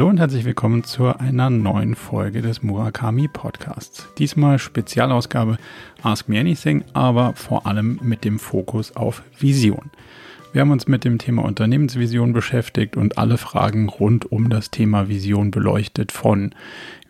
Hallo und herzlich willkommen zu einer neuen Folge des Murakami Podcasts. Diesmal Spezialausgabe Ask Me Anything, aber vor allem mit dem Fokus auf Vision. Wir haben uns mit dem Thema Unternehmensvision beschäftigt und alle Fragen rund um das Thema Vision beleuchtet von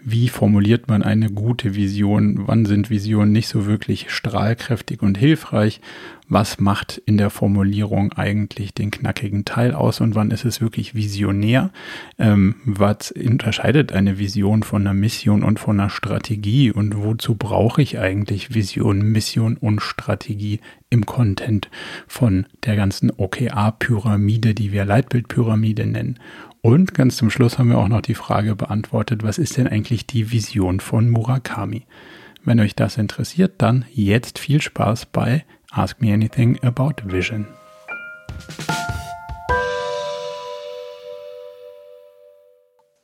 wie formuliert man eine gute Vision, wann sind Visionen nicht so wirklich strahlkräftig und hilfreich, was macht in der Formulierung eigentlich den knackigen Teil aus und wann ist es wirklich visionär, ähm, was unterscheidet eine Vision von einer Mission und von einer Strategie? Und wozu brauche ich eigentlich Vision, Mission und Strategie im Content von der ganzen OKR-Pyramide, die wir Leitbildpyramide nennen. Und ganz zum Schluss haben wir auch noch die Frage beantwortet, was ist denn eigentlich die Vision von Murakami? Wenn euch das interessiert, dann jetzt viel Spaß bei Ask Me Anything About Vision.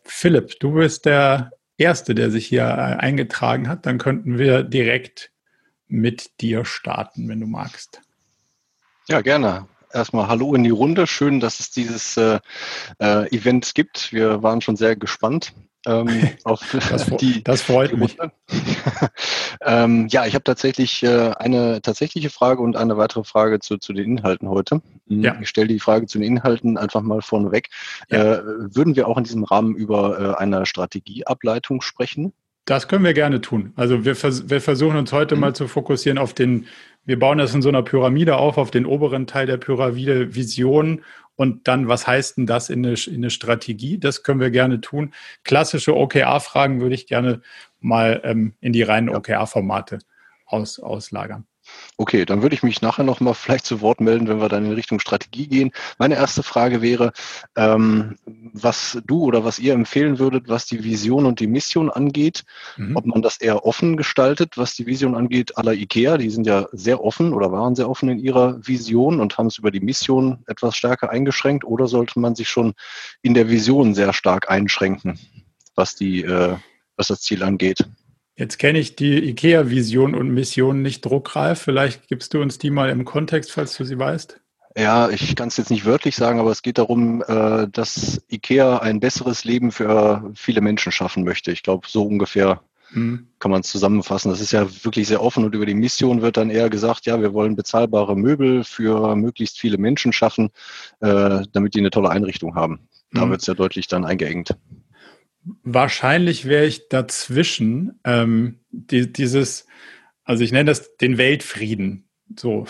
Philipp, du bist der Erste, der sich hier äh, eingetragen hat. Dann könnten wir direkt mit dir starten, wenn du magst. Ja, gerne erstmal Hallo in die Runde. Schön, dass es dieses äh, äh, Event gibt. Wir waren schon sehr gespannt. Ähm, auf das, die, das freut die mich. ähm, ja, ich habe tatsächlich äh, eine tatsächliche Frage und eine weitere Frage zu, zu den Inhalten heute. Hm, ja. Ich stelle die Frage zu den Inhalten einfach mal vorneweg. Ja. Äh, würden wir auch in diesem Rahmen über äh, eine Strategieableitung sprechen? Das können wir gerne tun. Also wir, vers wir versuchen uns heute mhm. mal zu fokussieren auf den wir bauen das in so einer Pyramide auf, auf den oberen Teil der Pyramide Vision und dann, was heißt denn das in eine, in eine Strategie? Das können wir gerne tun. Klassische OKR-Fragen würde ich gerne mal ähm, in die reinen OKR-Formate aus, auslagern. Okay, dann würde ich mich nachher nochmal vielleicht zu Wort melden, wenn wir dann in Richtung Strategie gehen. Meine erste Frage wäre, ähm, was du oder was ihr empfehlen würdet, was die Vision und die Mission angeht. Mhm. Ob man das eher offen gestaltet, was die Vision angeht, aller IKEA. Die sind ja sehr offen oder waren sehr offen in ihrer Vision und haben es über die Mission etwas stärker eingeschränkt. Oder sollte man sich schon in der Vision sehr stark einschränken, was, die, äh, was das Ziel angeht? Jetzt kenne ich die IKEA-Vision und Mission nicht druckreif. Vielleicht gibst du uns die mal im Kontext, falls du sie weißt. Ja, ich kann es jetzt nicht wörtlich sagen, aber es geht darum, äh, dass IKEA ein besseres Leben für viele Menschen schaffen möchte. Ich glaube, so ungefähr mhm. kann man es zusammenfassen. Das ist ja wirklich sehr offen und über die Mission wird dann eher gesagt, ja, wir wollen bezahlbare Möbel für möglichst viele Menschen schaffen, äh, damit die eine tolle Einrichtung haben. Da mhm. wird es ja deutlich dann eingeengt. Wahrscheinlich wäre ich dazwischen. Ähm, die, dieses, also ich nenne das den Weltfrieden. So,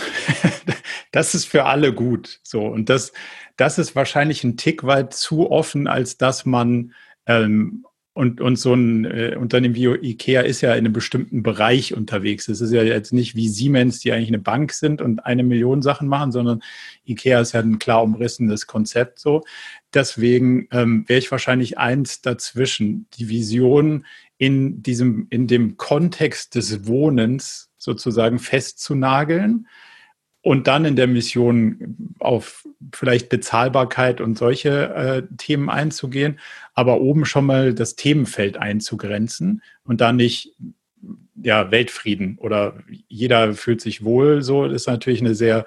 das ist für alle gut. So und das, das ist wahrscheinlich ein Tick weit zu offen, als dass man ähm, und, und so ein äh, Unternehmen wie IKEA ist ja in einem bestimmten Bereich unterwegs. Es ist ja jetzt nicht wie Siemens, die eigentlich eine Bank sind und eine Million Sachen machen, sondern IKEA ist ja ein klar umrissenes Konzept so. Deswegen ähm, wäre ich wahrscheinlich eins dazwischen. Die Vision in diesem, in dem Kontext des Wohnens sozusagen festzunageln und dann in der Mission auf vielleicht Bezahlbarkeit und solche äh, Themen einzugehen, aber oben schon mal das Themenfeld einzugrenzen und dann nicht ja Weltfrieden oder jeder fühlt sich wohl. So ist natürlich eine sehr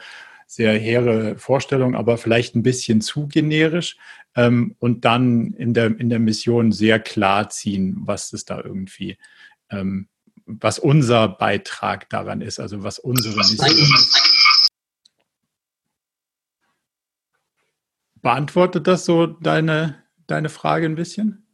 sehr hehre Vorstellung, aber vielleicht ein bisschen zu generisch ähm, und dann in der in der Mission sehr klar ziehen, was es da irgendwie ähm, was unser Beitrag daran ist, also was unsere Mission ist. Beantwortet das so deine, deine Frage ein bisschen?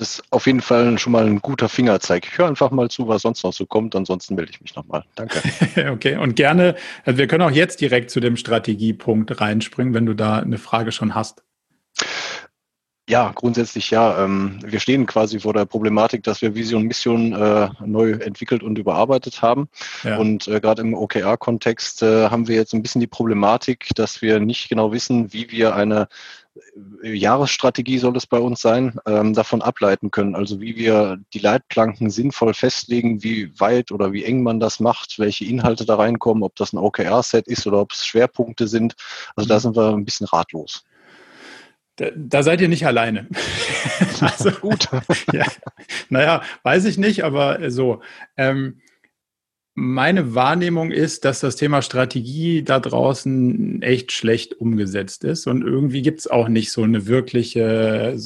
Das ist auf jeden Fall schon mal ein guter Fingerzeig. Ich höre einfach mal zu, was sonst noch so kommt. Ansonsten melde ich mich nochmal. Danke. okay, und gerne, also wir können auch jetzt direkt zu dem Strategiepunkt reinspringen, wenn du da eine Frage schon hast. Ja, grundsätzlich ja. Ähm, wir stehen quasi vor der Problematik, dass wir Vision Mission äh, neu entwickelt und überarbeitet haben. Ja. Und äh, gerade im OKR-Kontext äh, haben wir jetzt ein bisschen die Problematik, dass wir nicht genau wissen, wie wir eine Jahresstrategie soll es bei uns sein, ähm, davon ableiten können. Also wie wir die Leitplanken sinnvoll festlegen, wie weit oder wie eng man das macht, welche Inhalte da reinkommen, ob das ein OKR-Set ist oder ob es Schwerpunkte sind. Also da mhm. sind wir ein bisschen ratlos. Da, da seid ihr nicht alleine. also gut. ja, naja, weiß ich nicht, aber so. Ähm, meine Wahrnehmung ist, dass das Thema Strategie da draußen echt schlecht umgesetzt ist. Und irgendwie gibt es auch nicht so eine wirkliche,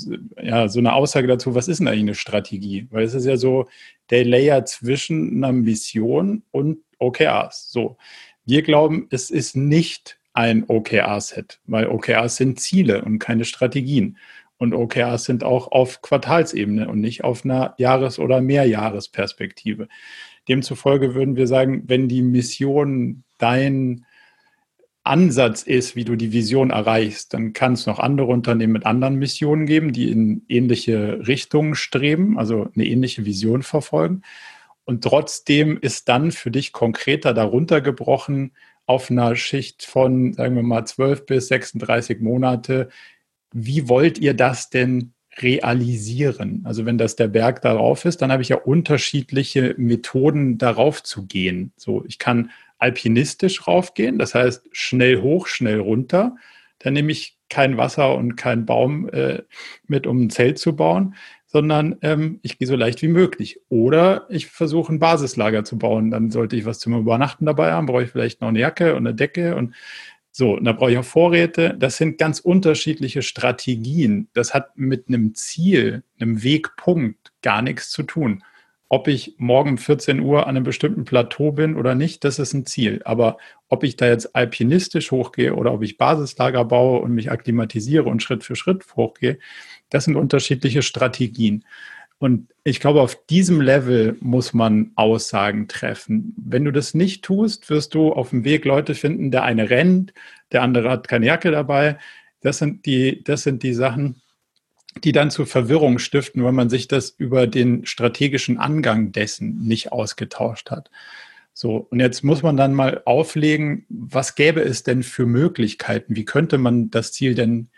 ja, so eine Aussage dazu, was ist denn eigentlich eine Strategie? Weil es ist ja so der Layer zwischen einer Mission und OKRs. So. Wir glauben, es ist nicht ein OKR-Set, weil OKRs sind Ziele und keine Strategien. Und OKRs sind auch auf Quartalsebene und nicht auf einer Jahres- oder Mehrjahresperspektive. Demzufolge würden wir sagen, wenn die Mission dein Ansatz ist, wie du die Vision erreichst, dann kann es noch andere Unternehmen mit anderen Missionen geben, die in ähnliche Richtungen streben, also eine ähnliche Vision verfolgen. Und trotzdem ist dann für dich konkreter darunter gebrochen auf einer Schicht von, sagen wir mal, 12 bis 36 Monate. Wie wollt ihr das denn realisieren. Also wenn das der Berg darauf ist, dann habe ich ja unterschiedliche Methoden darauf zu gehen. So, ich kann alpinistisch raufgehen, das heißt schnell hoch, schnell runter. Dann nehme ich kein Wasser und keinen Baum äh, mit, um ein Zelt zu bauen, sondern ähm, ich gehe so leicht wie möglich. Oder ich versuche ein Basislager zu bauen. Dann sollte ich was zum Übernachten dabei haben, brauche ich vielleicht noch eine Jacke und eine Decke und so, und da brauche ich auch Vorräte. Das sind ganz unterschiedliche Strategien. Das hat mit einem Ziel, einem Wegpunkt gar nichts zu tun. Ob ich morgen um 14 Uhr an einem bestimmten Plateau bin oder nicht, das ist ein Ziel. Aber ob ich da jetzt alpinistisch hochgehe oder ob ich Basislager baue und mich akklimatisiere und Schritt für Schritt hochgehe, das sind unterschiedliche Strategien. Und ich glaube, auf diesem Level muss man Aussagen treffen. Wenn du das nicht tust, wirst du auf dem Weg Leute finden, der eine rennt, der andere hat keine Jacke dabei. Das sind die, das sind die Sachen, die dann zu Verwirrung stiften, weil man sich das über den strategischen Angang dessen nicht ausgetauscht hat. So, und jetzt muss man dann mal auflegen, was gäbe es denn für Möglichkeiten? Wie könnte man das Ziel denn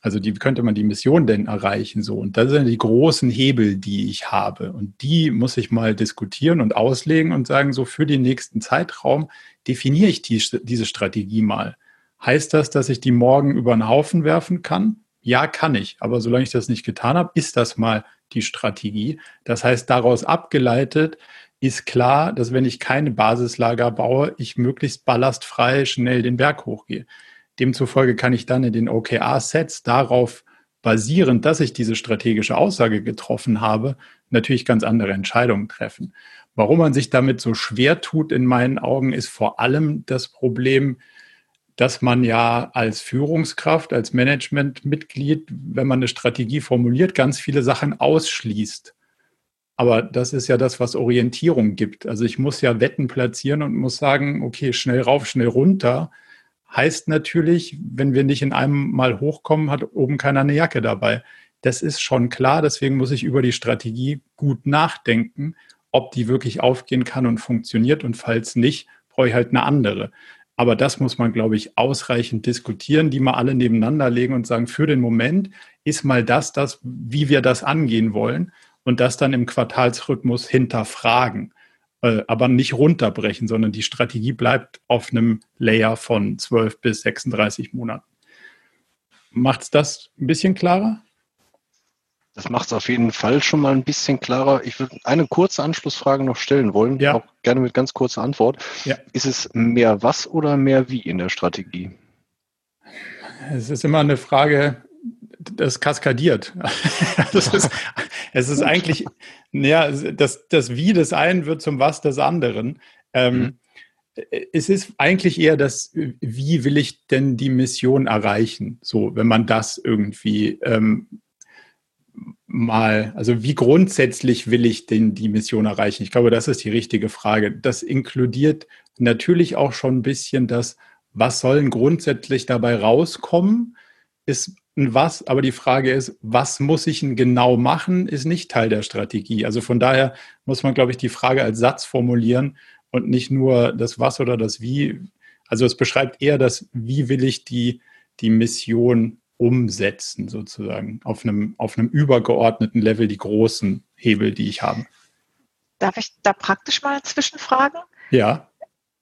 also die könnte man die Mission denn erreichen so? Und das sind die großen Hebel, die ich habe. Und die muss ich mal diskutieren und auslegen und sagen, so für den nächsten Zeitraum definiere ich die, diese Strategie mal. Heißt das, dass ich die morgen über den Haufen werfen kann? Ja, kann ich. Aber solange ich das nicht getan habe, ist das mal die Strategie. Das heißt, daraus abgeleitet ist klar, dass wenn ich keine Basislager baue, ich möglichst ballastfrei schnell den Berg hochgehe. Demzufolge kann ich dann in den OKR-Sets darauf basierend, dass ich diese strategische Aussage getroffen habe, natürlich ganz andere Entscheidungen treffen. Warum man sich damit so schwer tut, in meinen Augen, ist vor allem das Problem, dass man ja als Führungskraft, als Managementmitglied, wenn man eine Strategie formuliert, ganz viele Sachen ausschließt. Aber das ist ja das, was Orientierung gibt. Also ich muss ja Wetten platzieren und muss sagen, okay, schnell rauf, schnell runter heißt natürlich, wenn wir nicht in einem Mal hochkommen, hat oben keiner eine Jacke dabei. Das ist schon klar, deswegen muss ich über die Strategie gut nachdenken, ob die wirklich aufgehen kann und funktioniert und falls nicht, brauche ich halt eine andere. Aber das muss man, glaube ich, ausreichend diskutieren, die mal alle nebeneinander legen und sagen, für den Moment ist mal das, das, wie wir das angehen wollen und das dann im Quartalsrhythmus hinterfragen. Äh, aber nicht runterbrechen, sondern die Strategie bleibt auf einem Layer von 12 bis 36 Monaten. Macht es das ein bisschen klarer? Das macht es auf jeden Fall schon mal ein bisschen klarer. Ich würde eine kurze Anschlussfrage noch stellen wollen, ja. auch gerne mit ganz kurzer Antwort. Ja. Ist es mehr was oder mehr wie in der Strategie? Es ist immer eine Frage, das kaskadiert. das ist, es ist eigentlich, ja, das, das Wie des einen wird zum Was des anderen. Ähm, mhm. Es ist eigentlich eher das, wie will ich denn die Mission erreichen? So, wenn man das irgendwie ähm, mal, also wie grundsätzlich will ich denn die Mission erreichen? Ich glaube, das ist die richtige Frage. Das inkludiert natürlich auch schon ein bisschen das, was sollen grundsätzlich dabei rauskommen? Ist ein Was, aber die Frage ist, was muss ich denn genau machen, ist nicht Teil der Strategie. Also von daher muss man, glaube ich, die Frage als Satz formulieren und nicht nur das Was oder das Wie. Also es beschreibt eher das, wie will ich die, die Mission umsetzen, sozusagen, auf einem, auf einem übergeordneten Level, die großen Hebel, die ich habe. Darf ich da praktisch mal zwischenfragen? Ja.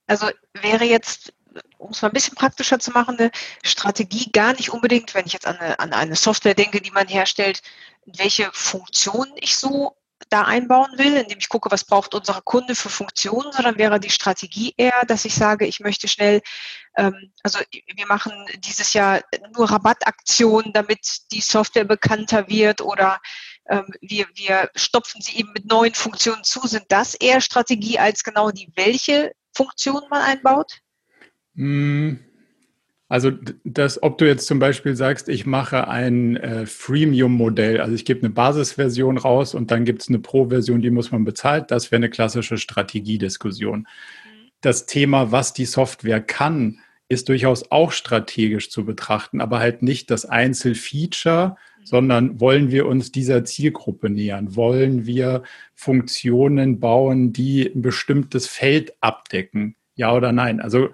Also wäre jetzt um es mal ein bisschen praktischer zu machen, eine Strategie gar nicht unbedingt, wenn ich jetzt an eine, an eine Software denke, die man herstellt, welche Funktionen ich so da einbauen will, indem ich gucke, was braucht unser Kunde für Funktionen, sondern wäre die Strategie eher, dass ich sage, ich möchte schnell, ähm, also wir machen dieses Jahr nur Rabattaktionen, damit die Software bekannter wird oder ähm, wir, wir stopfen sie eben mit neuen Funktionen zu. Sind das eher Strategie als genau die, welche Funktion man einbaut? Hm, also das, ob du jetzt zum Beispiel sagst, ich mache ein äh, Freemium-Modell, also ich gebe eine Basisversion raus und dann gibt es eine Pro-Version, die muss man bezahlt, das wäre eine klassische Strategiediskussion. Mhm. Das Thema, was die Software kann, ist durchaus auch strategisch zu betrachten, aber halt nicht das Einzelfeature, mhm. sondern wollen wir uns dieser Zielgruppe nähern? Wollen wir Funktionen bauen, die ein bestimmtes Feld abdecken? Ja oder nein? Also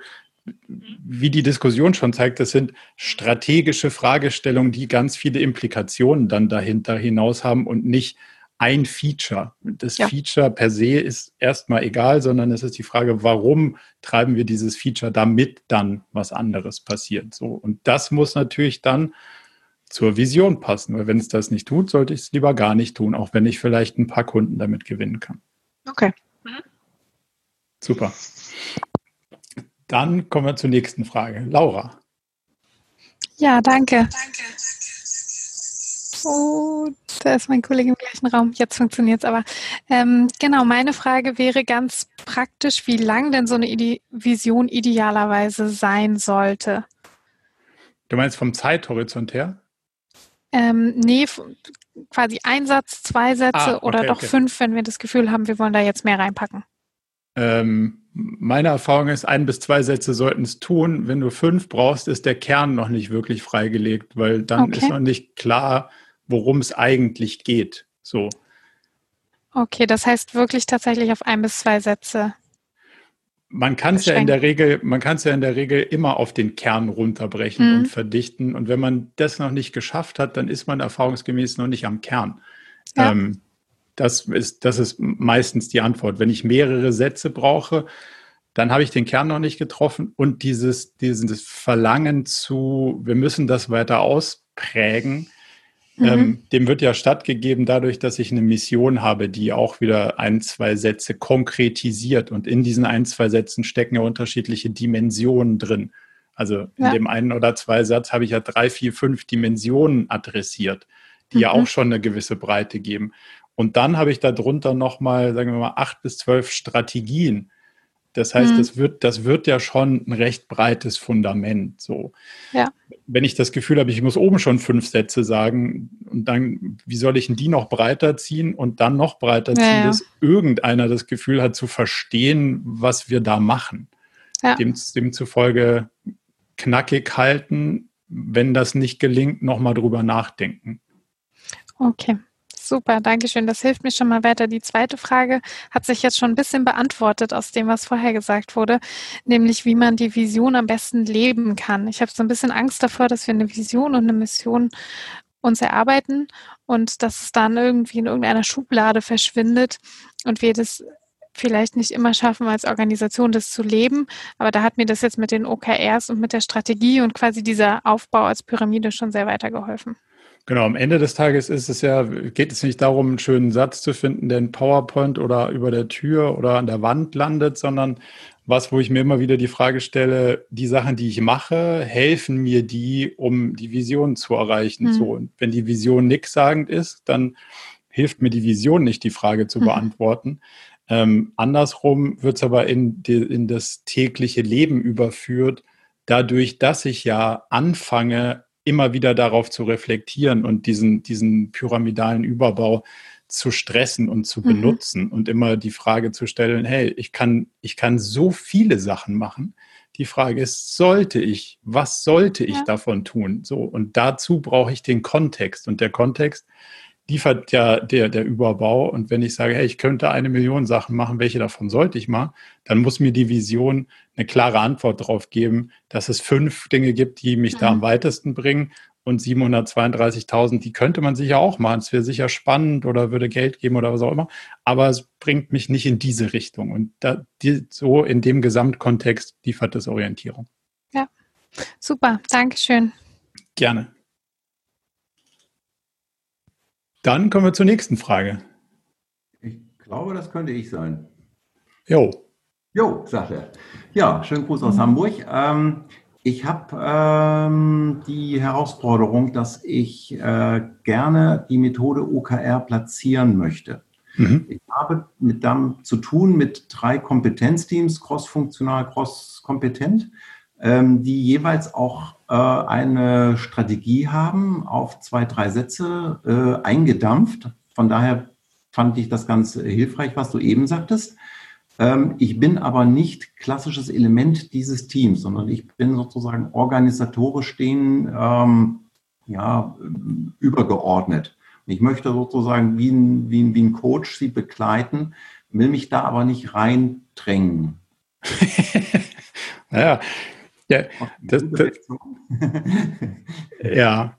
wie die Diskussion schon zeigt, das sind strategische Fragestellungen, die ganz viele Implikationen dann dahinter hinaus haben und nicht ein Feature. Das ja. Feature per se ist erstmal egal, sondern es ist die Frage, warum treiben wir dieses Feature, damit dann was anderes passiert. So. Und das muss natürlich dann zur Vision passen, weil wenn es das nicht tut, sollte ich es lieber gar nicht tun, auch wenn ich vielleicht ein paar Kunden damit gewinnen kann. Okay. Mhm. Super. Dann kommen wir zur nächsten Frage. Laura. Ja, danke. Danke. Oh, da ist mein Kollege im gleichen Raum. Jetzt funktioniert es aber. Ähm, genau, meine Frage wäre ganz praktisch, wie lang denn so eine Ide Vision idealerweise sein sollte. Du meinst vom Zeithorizont her? Ähm, nee, quasi ein Satz, zwei Sätze ah, okay, oder doch okay. fünf, wenn wir das Gefühl haben, wir wollen da jetzt mehr reinpacken. Ähm, meine Erfahrung ist, ein bis zwei Sätze sollten es tun. Wenn du fünf brauchst, ist der Kern noch nicht wirklich freigelegt, weil dann okay. ist noch nicht klar, worum es eigentlich geht. So. Okay, das heißt wirklich tatsächlich auf ein bis zwei Sätze. Man kann es ja in der Regel, man kann es ja in der Regel immer auf den Kern runterbrechen mhm. und verdichten. Und wenn man das noch nicht geschafft hat, dann ist man erfahrungsgemäß noch nicht am Kern. Ja. Ähm, das ist, das ist meistens die Antwort. Wenn ich mehrere Sätze brauche, dann habe ich den Kern noch nicht getroffen und dieses, dieses Verlangen zu, wir müssen das weiter ausprägen, mhm. ähm, dem wird ja stattgegeben dadurch, dass ich eine Mission habe, die auch wieder ein, zwei Sätze konkretisiert. Und in diesen ein, zwei Sätzen stecken ja unterschiedliche Dimensionen drin. Also in ja. dem einen oder zwei Satz habe ich ja drei, vier, fünf Dimensionen adressiert, die mhm. ja auch schon eine gewisse Breite geben. Und dann habe ich darunter nochmal, sagen wir mal, acht bis zwölf Strategien. Das heißt, mhm. das, wird, das wird ja schon ein recht breites Fundament. So. Ja. Wenn ich das Gefühl habe, ich muss oben schon fünf Sätze sagen und dann, wie soll ich denn die noch breiter ziehen und dann noch breiter ziehen, ja, ja. dass irgendeiner das Gefühl hat zu verstehen, was wir da machen. Dem, demzufolge knackig halten, wenn das nicht gelingt, nochmal drüber nachdenken. Okay. Super, danke schön. Das hilft mir schon mal weiter. Die zweite Frage hat sich jetzt schon ein bisschen beantwortet aus dem, was vorher gesagt wurde, nämlich wie man die Vision am besten leben kann. Ich habe so ein bisschen Angst davor, dass wir eine Vision und eine Mission uns erarbeiten und dass es dann irgendwie in irgendeiner Schublade verschwindet und wir das vielleicht nicht immer schaffen, als Organisation das zu leben. Aber da hat mir das jetzt mit den OKRs und mit der Strategie und quasi dieser Aufbau als Pyramide schon sehr weitergeholfen. Genau, am Ende des Tages ist es ja, geht es nicht darum, einen schönen Satz zu finden, der in PowerPoint oder über der Tür oder an der Wand landet, sondern was, wo ich mir immer wieder die Frage stelle, die Sachen, die ich mache, helfen mir die, um die Vision zu erreichen. Mhm. So, und wenn die Vision nichtssagend ist, dann hilft mir die Vision nicht, die Frage zu mhm. beantworten. Ähm, andersrum wird es aber in, die, in das tägliche Leben überführt, dadurch, dass ich ja anfange, immer wieder darauf zu reflektieren und diesen, diesen pyramidalen Überbau zu stressen und zu mhm. benutzen und immer die Frage zu stellen, hey, ich kann, ich kann so viele Sachen machen. Die Frage ist, sollte ich, was sollte ich ja. davon tun? So, und dazu brauche ich den Kontext. Und der Kontext liefert ja der, der Überbau. Und wenn ich sage, hey, ich könnte eine Million Sachen machen, welche davon sollte ich mal, dann muss mir die Vision eine klare Antwort darauf geben, dass es fünf Dinge gibt, die mich mhm. da am mhm. weitesten bringen. Und 732.000, die könnte man sicher auch machen. Es wäre sicher spannend oder würde Geld geben oder was auch immer. Aber es bringt mich nicht in diese Richtung. Und da, die, so in dem Gesamtkontext liefert es Orientierung. Ja, super. Dankeschön. Gerne. Dann kommen wir zur nächsten Frage. Ich glaube, das könnte ich sein. Jo. Jo, sagt er. Ja, schönen Gruß aus. Hamburg. Ähm, ich habe ähm, die Herausforderung, dass ich äh, gerne die Methode OKR platzieren möchte. Mhm. Ich habe mit dem zu tun mit drei Kompetenzteams, cross-funktional, cross-kompetent, die jeweils auch äh, eine Strategie haben, auf zwei, drei Sätze äh, eingedampft. Von daher fand ich das ganz hilfreich, was du eben sagtest. Ähm, ich bin aber nicht klassisches Element dieses Teams, sondern ich bin sozusagen organisatorisch stehen, ähm, ja, übergeordnet. Ich möchte sozusagen wie ein, wie, ein, wie ein Coach sie begleiten, will mich da aber nicht reindrängen. ja, ja, das, das, ja,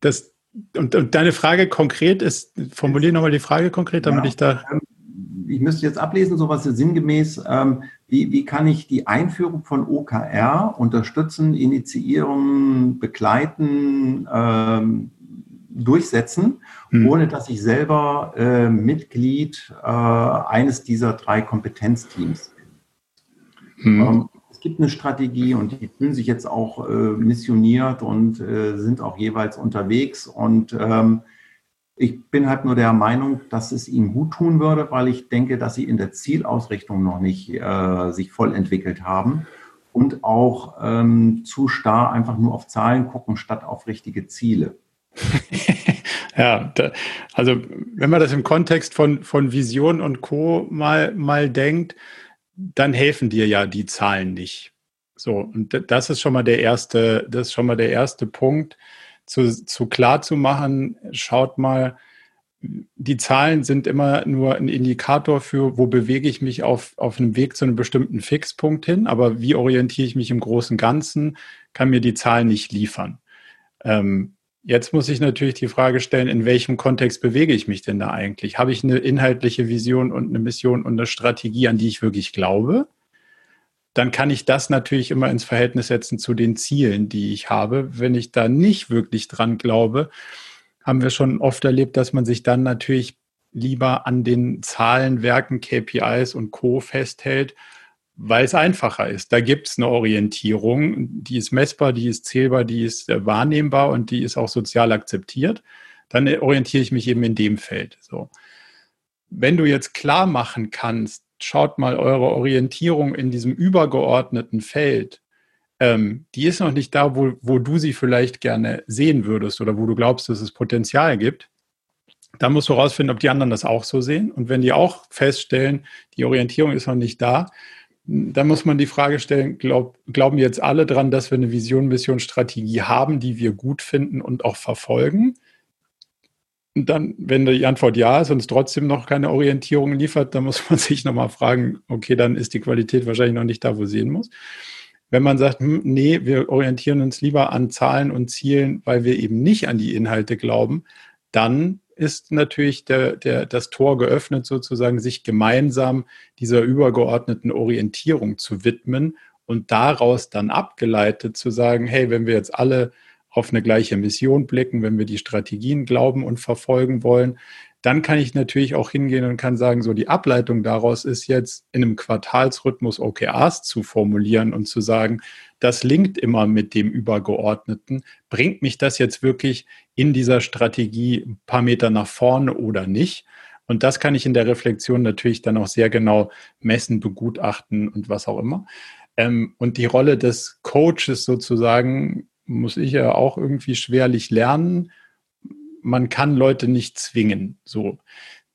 das, und, und, deine Frage konkret ist, formuliere nochmal die Frage konkret, damit ja, ich da. Ähm, ich müsste jetzt ablesen, sowas sinngemäß, ähm, wie, wie kann ich die Einführung von OKR unterstützen, initiieren, begleiten, ähm, durchsetzen, hm. ohne dass ich selber äh, Mitglied äh, eines dieser drei Kompetenzteams bin. Hm. Ähm, gibt eine Strategie und die fühlen sich jetzt auch äh, missioniert und äh, sind auch jeweils unterwegs. Und ähm, ich bin halt nur der Meinung, dass es ihnen gut tun würde, weil ich denke, dass sie in der Zielausrichtung noch nicht äh, sich voll entwickelt haben und auch ähm, zu starr einfach nur auf Zahlen gucken, statt auf richtige Ziele. ja, da, also wenn man das im Kontext von, von Vision und Co. mal, mal denkt, dann helfen dir ja die Zahlen nicht. So, und das ist schon mal der erste, das ist schon mal der erste Punkt, zu, zu klar zu machen, schaut mal, die Zahlen sind immer nur ein Indikator für, wo bewege ich mich auf, auf einem Weg zu einem bestimmten Fixpunkt hin, aber wie orientiere ich mich im großen Ganzen, kann mir die Zahlen nicht liefern. Ähm, Jetzt muss ich natürlich die Frage stellen, in welchem Kontext bewege ich mich denn da eigentlich? Habe ich eine inhaltliche Vision und eine Mission und eine Strategie, an die ich wirklich glaube? Dann kann ich das natürlich immer ins Verhältnis setzen zu den Zielen, die ich habe. Wenn ich da nicht wirklich dran glaube, haben wir schon oft erlebt, dass man sich dann natürlich lieber an den Zahlen, Werken, KPIs und Co festhält weil es einfacher ist. Da gibt es eine Orientierung, die ist messbar, die ist zählbar, die ist äh, wahrnehmbar und die ist auch sozial akzeptiert. Dann orientiere ich mich eben in dem Feld. So. Wenn du jetzt klar machen kannst, schaut mal eure Orientierung in diesem übergeordneten Feld, ähm, die ist noch nicht da, wo, wo du sie vielleicht gerne sehen würdest oder wo du glaubst, dass es Potenzial gibt. Dann musst du herausfinden, ob die anderen das auch so sehen. Und wenn die auch feststellen, die Orientierung ist noch nicht da, da muss man die Frage stellen, glaub, glauben jetzt alle dran, dass wir eine Vision, Mission, Strategie haben, die wir gut finden und auch verfolgen? Und dann, wenn die Antwort ja ist und es trotzdem noch keine Orientierung liefert, dann muss man sich nochmal fragen, okay, dann ist die Qualität wahrscheinlich noch nicht da, wo sie hin muss. Wenn man sagt, hm, nee, wir orientieren uns lieber an Zahlen und Zielen, weil wir eben nicht an die Inhalte glauben, dann ist natürlich der, der, das Tor geöffnet, sozusagen sich gemeinsam dieser übergeordneten Orientierung zu widmen und daraus dann abgeleitet zu sagen, hey, wenn wir jetzt alle auf eine gleiche Mission blicken, wenn wir die Strategien glauben und verfolgen wollen, dann kann ich natürlich auch hingehen und kann sagen, so die Ableitung daraus ist jetzt in einem Quartalsrhythmus OKRs zu formulieren und zu sagen, das linkt immer mit dem Übergeordneten. Bringt mich das jetzt wirklich in dieser Strategie ein paar Meter nach vorne oder nicht? Und das kann ich in der Reflexion natürlich dann auch sehr genau messen, begutachten und was auch immer. Ähm, und die Rolle des Coaches sozusagen muss ich ja auch irgendwie schwerlich lernen man kann Leute nicht zwingen. So.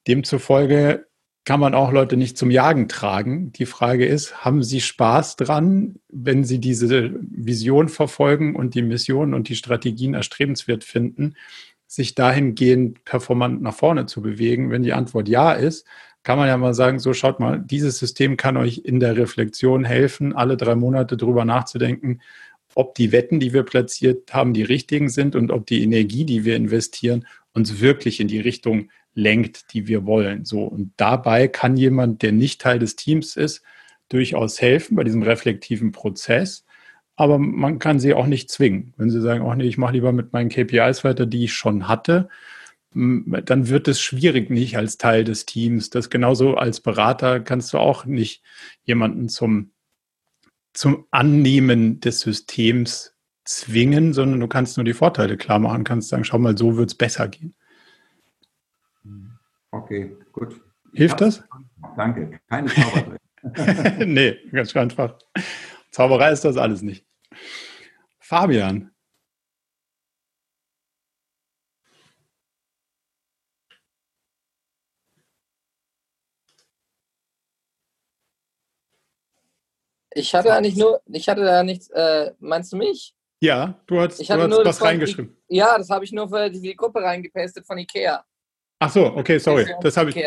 Demzufolge kann man auch Leute nicht zum Jagen tragen. Die Frage ist, haben sie Spaß dran, wenn sie diese Vision verfolgen und die Mission und die Strategien erstrebenswert finden, sich dahingehend performant nach vorne zu bewegen? Wenn die Antwort ja ist, kann man ja mal sagen, so schaut mal, dieses System kann euch in der Reflexion helfen, alle drei Monate drüber nachzudenken, ob die Wetten, die wir platziert haben, die richtigen sind und ob die Energie, die wir investieren, uns wirklich in die Richtung lenkt, die wir wollen. So. Und dabei kann jemand, der nicht Teil des Teams ist, durchaus helfen bei diesem reflektiven Prozess. Aber man kann sie auch nicht zwingen. Wenn sie sagen, oh nee, ich mache lieber mit meinen KPIs weiter, die ich schon hatte, dann wird es schwierig nicht als Teil des Teams. Das genauso als Berater kannst du auch nicht jemanden zum, zum Annehmen des Systems zwingen, sondern du kannst nur die Vorteile klar machen, kannst sagen, schau mal, so wird es besser gehen. Okay, gut. Hilft das? Danke. Keine Zauberei. nee, ganz einfach. Zauberei ist das alles nicht. Fabian. Ich hatte da nicht nur, ich hatte da nichts, äh, meinst du mich? Ja, du hast, ich hatte du hast was reingeschrieben. ja, das habe ich nur für die Gruppe reingepastet von Ikea. Ach so, okay, sorry. Das habe ich.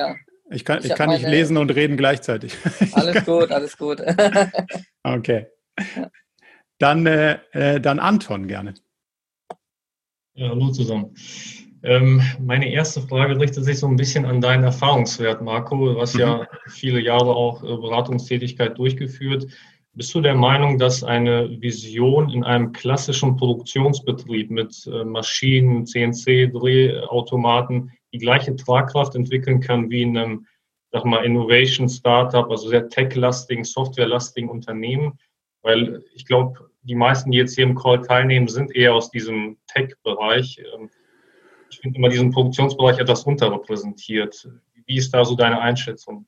Ich kann, ich, ich kann nicht lesen und reden gleichzeitig. Alles gut, alles gut. okay. Dann, äh, äh, dann Anton gerne. Ja, hallo zusammen. Ähm, meine erste Frage richtet sich so ein bisschen an deinen Erfahrungswert, Marco. Du hast mhm. ja viele Jahre auch äh, Beratungstätigkeit durchgeführt. Bist du der Meinung, dass eine Vision in einem klassischen Produktionsbetrieb mit äh, Maschinen, CNC-Drehautomaten die gleiche Tragkraft entwickeln kann wie in einem, sag mal, Innovation Startup, also sehr tech-lastigen, software-lastigen Unternehmen? Weil ich glaube, die meisten, die jetzt hier im Call teilnehmen, sind eher aus diesem Tech-Bereich. Ähm, ich finde immer diesen Produktionsbereich etwas unterrepräsentiert. Wie ist da so deine Einschätzung?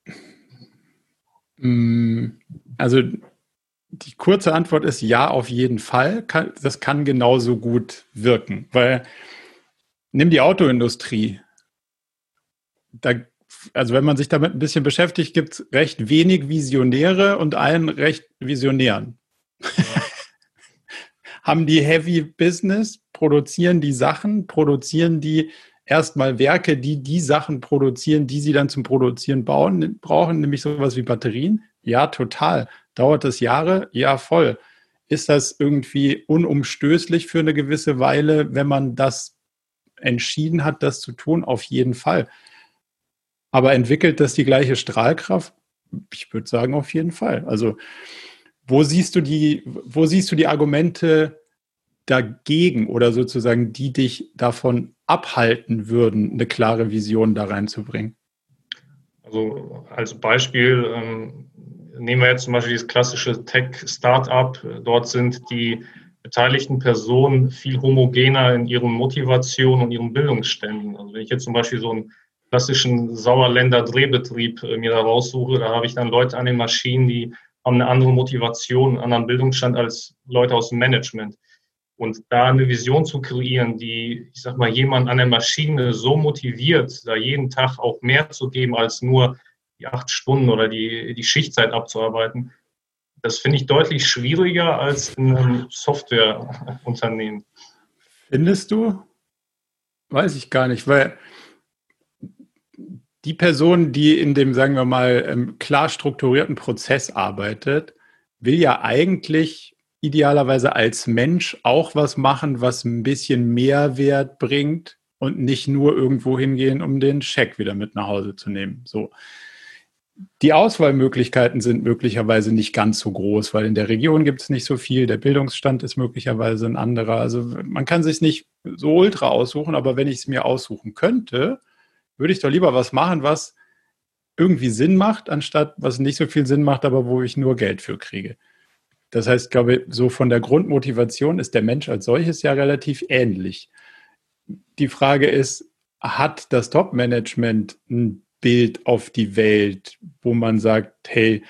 Mm, also die kurze Antwort ist ja, auf jeden Fall. Das kann genauso gut wirken, weil nimm die Autoindustrie. Da, also wenn man sich damit ein bisschen beschäftigt, gibt es recht wenig Visionäre und einen recht Visionären. Ja. Haben die Heavy Business, produzieren die Sachen, produzieren die erstmal Werke, die die Sachen produzieren, die sie dann zum Produzieren bauen, brauchen, nämlich sowas wie Batterien. Ja, total. Dauert das Jahre? Ja, voll. Ist das irgendwie unumstößlich für eine gewisse Weile, wenn man das entschieden hat, das zu tun? Auf jeden Fall. Aber entwickelt das die gleiche Strahlkraft? Ich würde sagen, auf jeden Fall. Also, wo siehst du die, wo siehst du die Argumente dagegen oder sozusagen, die dich davon abhalten würden, eine klare Vision da reinzubringen? Also als Beispiel ähm, nehmen wir jetzt zum Beispiel dieses klassische Tech-Startup. Dort sind die beteiligten Personen viel homogener in ihren Motivationen und ihren Bildungsständen. Also wenn ich jetzt zum Beispiel so einen klassischen Sauerländer Drehbetrieb äh, mir da raussuche, da habe ich dann Leute an den Maschinen, die haben eine andere Motivation, einen anderen Bildungsstand als Leute aus dem Management. Und da eine Vision zu kreieren, die, ich sag mal, jemand an der Maschine so motiviert, da jeden Tag auch mehr zu geben als nur die acht Stunden oder die, die Schichtzeit abzuarbeiten, das finde ich deutlich schwieriger als in einem Softwareunternehmen. Findest du? Weiß ich gar nicht, weil die Person, die in dem, sagen wir mal, ähm, klar strukturierten Prozess arbeitet, will ja eigentlich idealerweise als Mensch auch was machen, was ein bisschen Mehrwert bringt und nicht nur irgendwo hingehen, um den Scheck wieder mit nach Hause zu nehmen. So die Auswahlmöglichkeiten sind möglicherweise nicht ganz so groß, weil in der Region gibt es nicht so viel, der Bildungsstand ist möglicherweise ein anderer. Also man kann sich nicht so ultra aussuchen, aber wenn ich es mir aussuchen könnte, würde ich doch lieber was machen, was irgendwie Sinn macht, anstatt was nicht so viel Sinn macht, aber wo ich nur Geld für kriege. Das heißt, glaube ich, so von der Grundmotivation ist der Mensch als solches ja relativ ähnlich. Die Frage ist, hat das Top-Management ein Bild auf die Welt, wo man sagt, hey,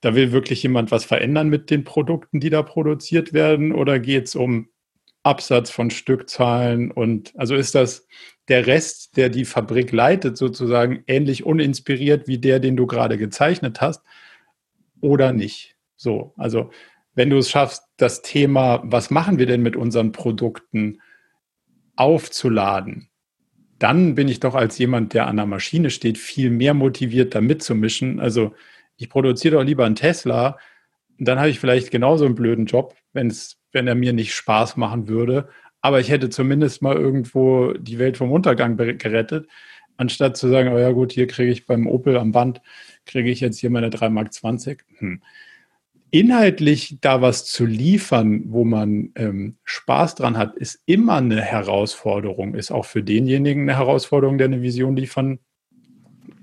da will wirklich jemand was verändern mit den Produkten, die da produziert werden? Oder geht es um Absatz von Stückzahlen? Und also ist das der Rest, der die Fabrik leitet, sozusagen ähnlich uninspiriert wie der, den du gerade gezeichnet hast? Oder nicht? So, also wenn du es schaffst, das Thema, was machen wir denn mit unseren Produkten, aufzuladen, dann bin ich doch als jemand, der an der Maschine steht, viel mehr motiviert, da mitzumischen. Also ich produziere doch lieber einen Tesla, dann habe ich vielleicht genauso einen blöden Job, wenn's, wenn er mir nicht Spaß machen würde. Aber ich hätte zumindest mal irgendwo die Welt vom Untergang gerettet, anstatt zu sagen, oh ja gut, hier kriege ich beim Opel am Band, kriege ich jetzt hier meine 3 Mark 20. Hm. inhaltlich da was zu liefern, wo man ähm, Spaß dran hat, ist immer eine Herausforderung, ist auch für denjenigen eine Herausforderung, der eine Vision liefern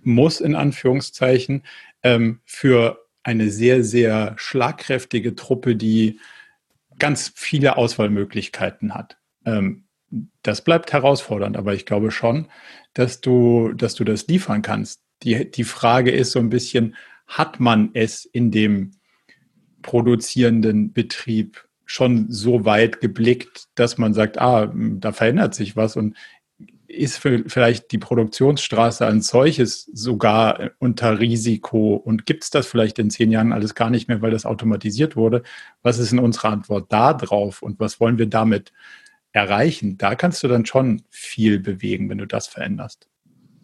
muss, in Anführungszeichen, ähm, für eine sehr, sehr schlagkräftige Truppe, die ganz viele Auswahlmöglichkeiten hat. Ähm, das bleibt herausfordernd, aber ich glaube schon, dass du, dass du das liefern kannst. Die, die Frage ist so ein bisschen, hat man es in dem produzierenden Betrieb schon so weit geblickt, dass man sagt, ah, da verändert sich was und ist vielleicht die Produktionsstraße als solches sogar unter Risiko und gibt es das vielleicht in zehn Jahren alles gar nicht mehr, weil das automatisiert wurde? Was ist in unserer Antwort da drauf und was wollen wir damit erreichen? Da kannst du dann schon viel bewegen, wenn du das veränderst.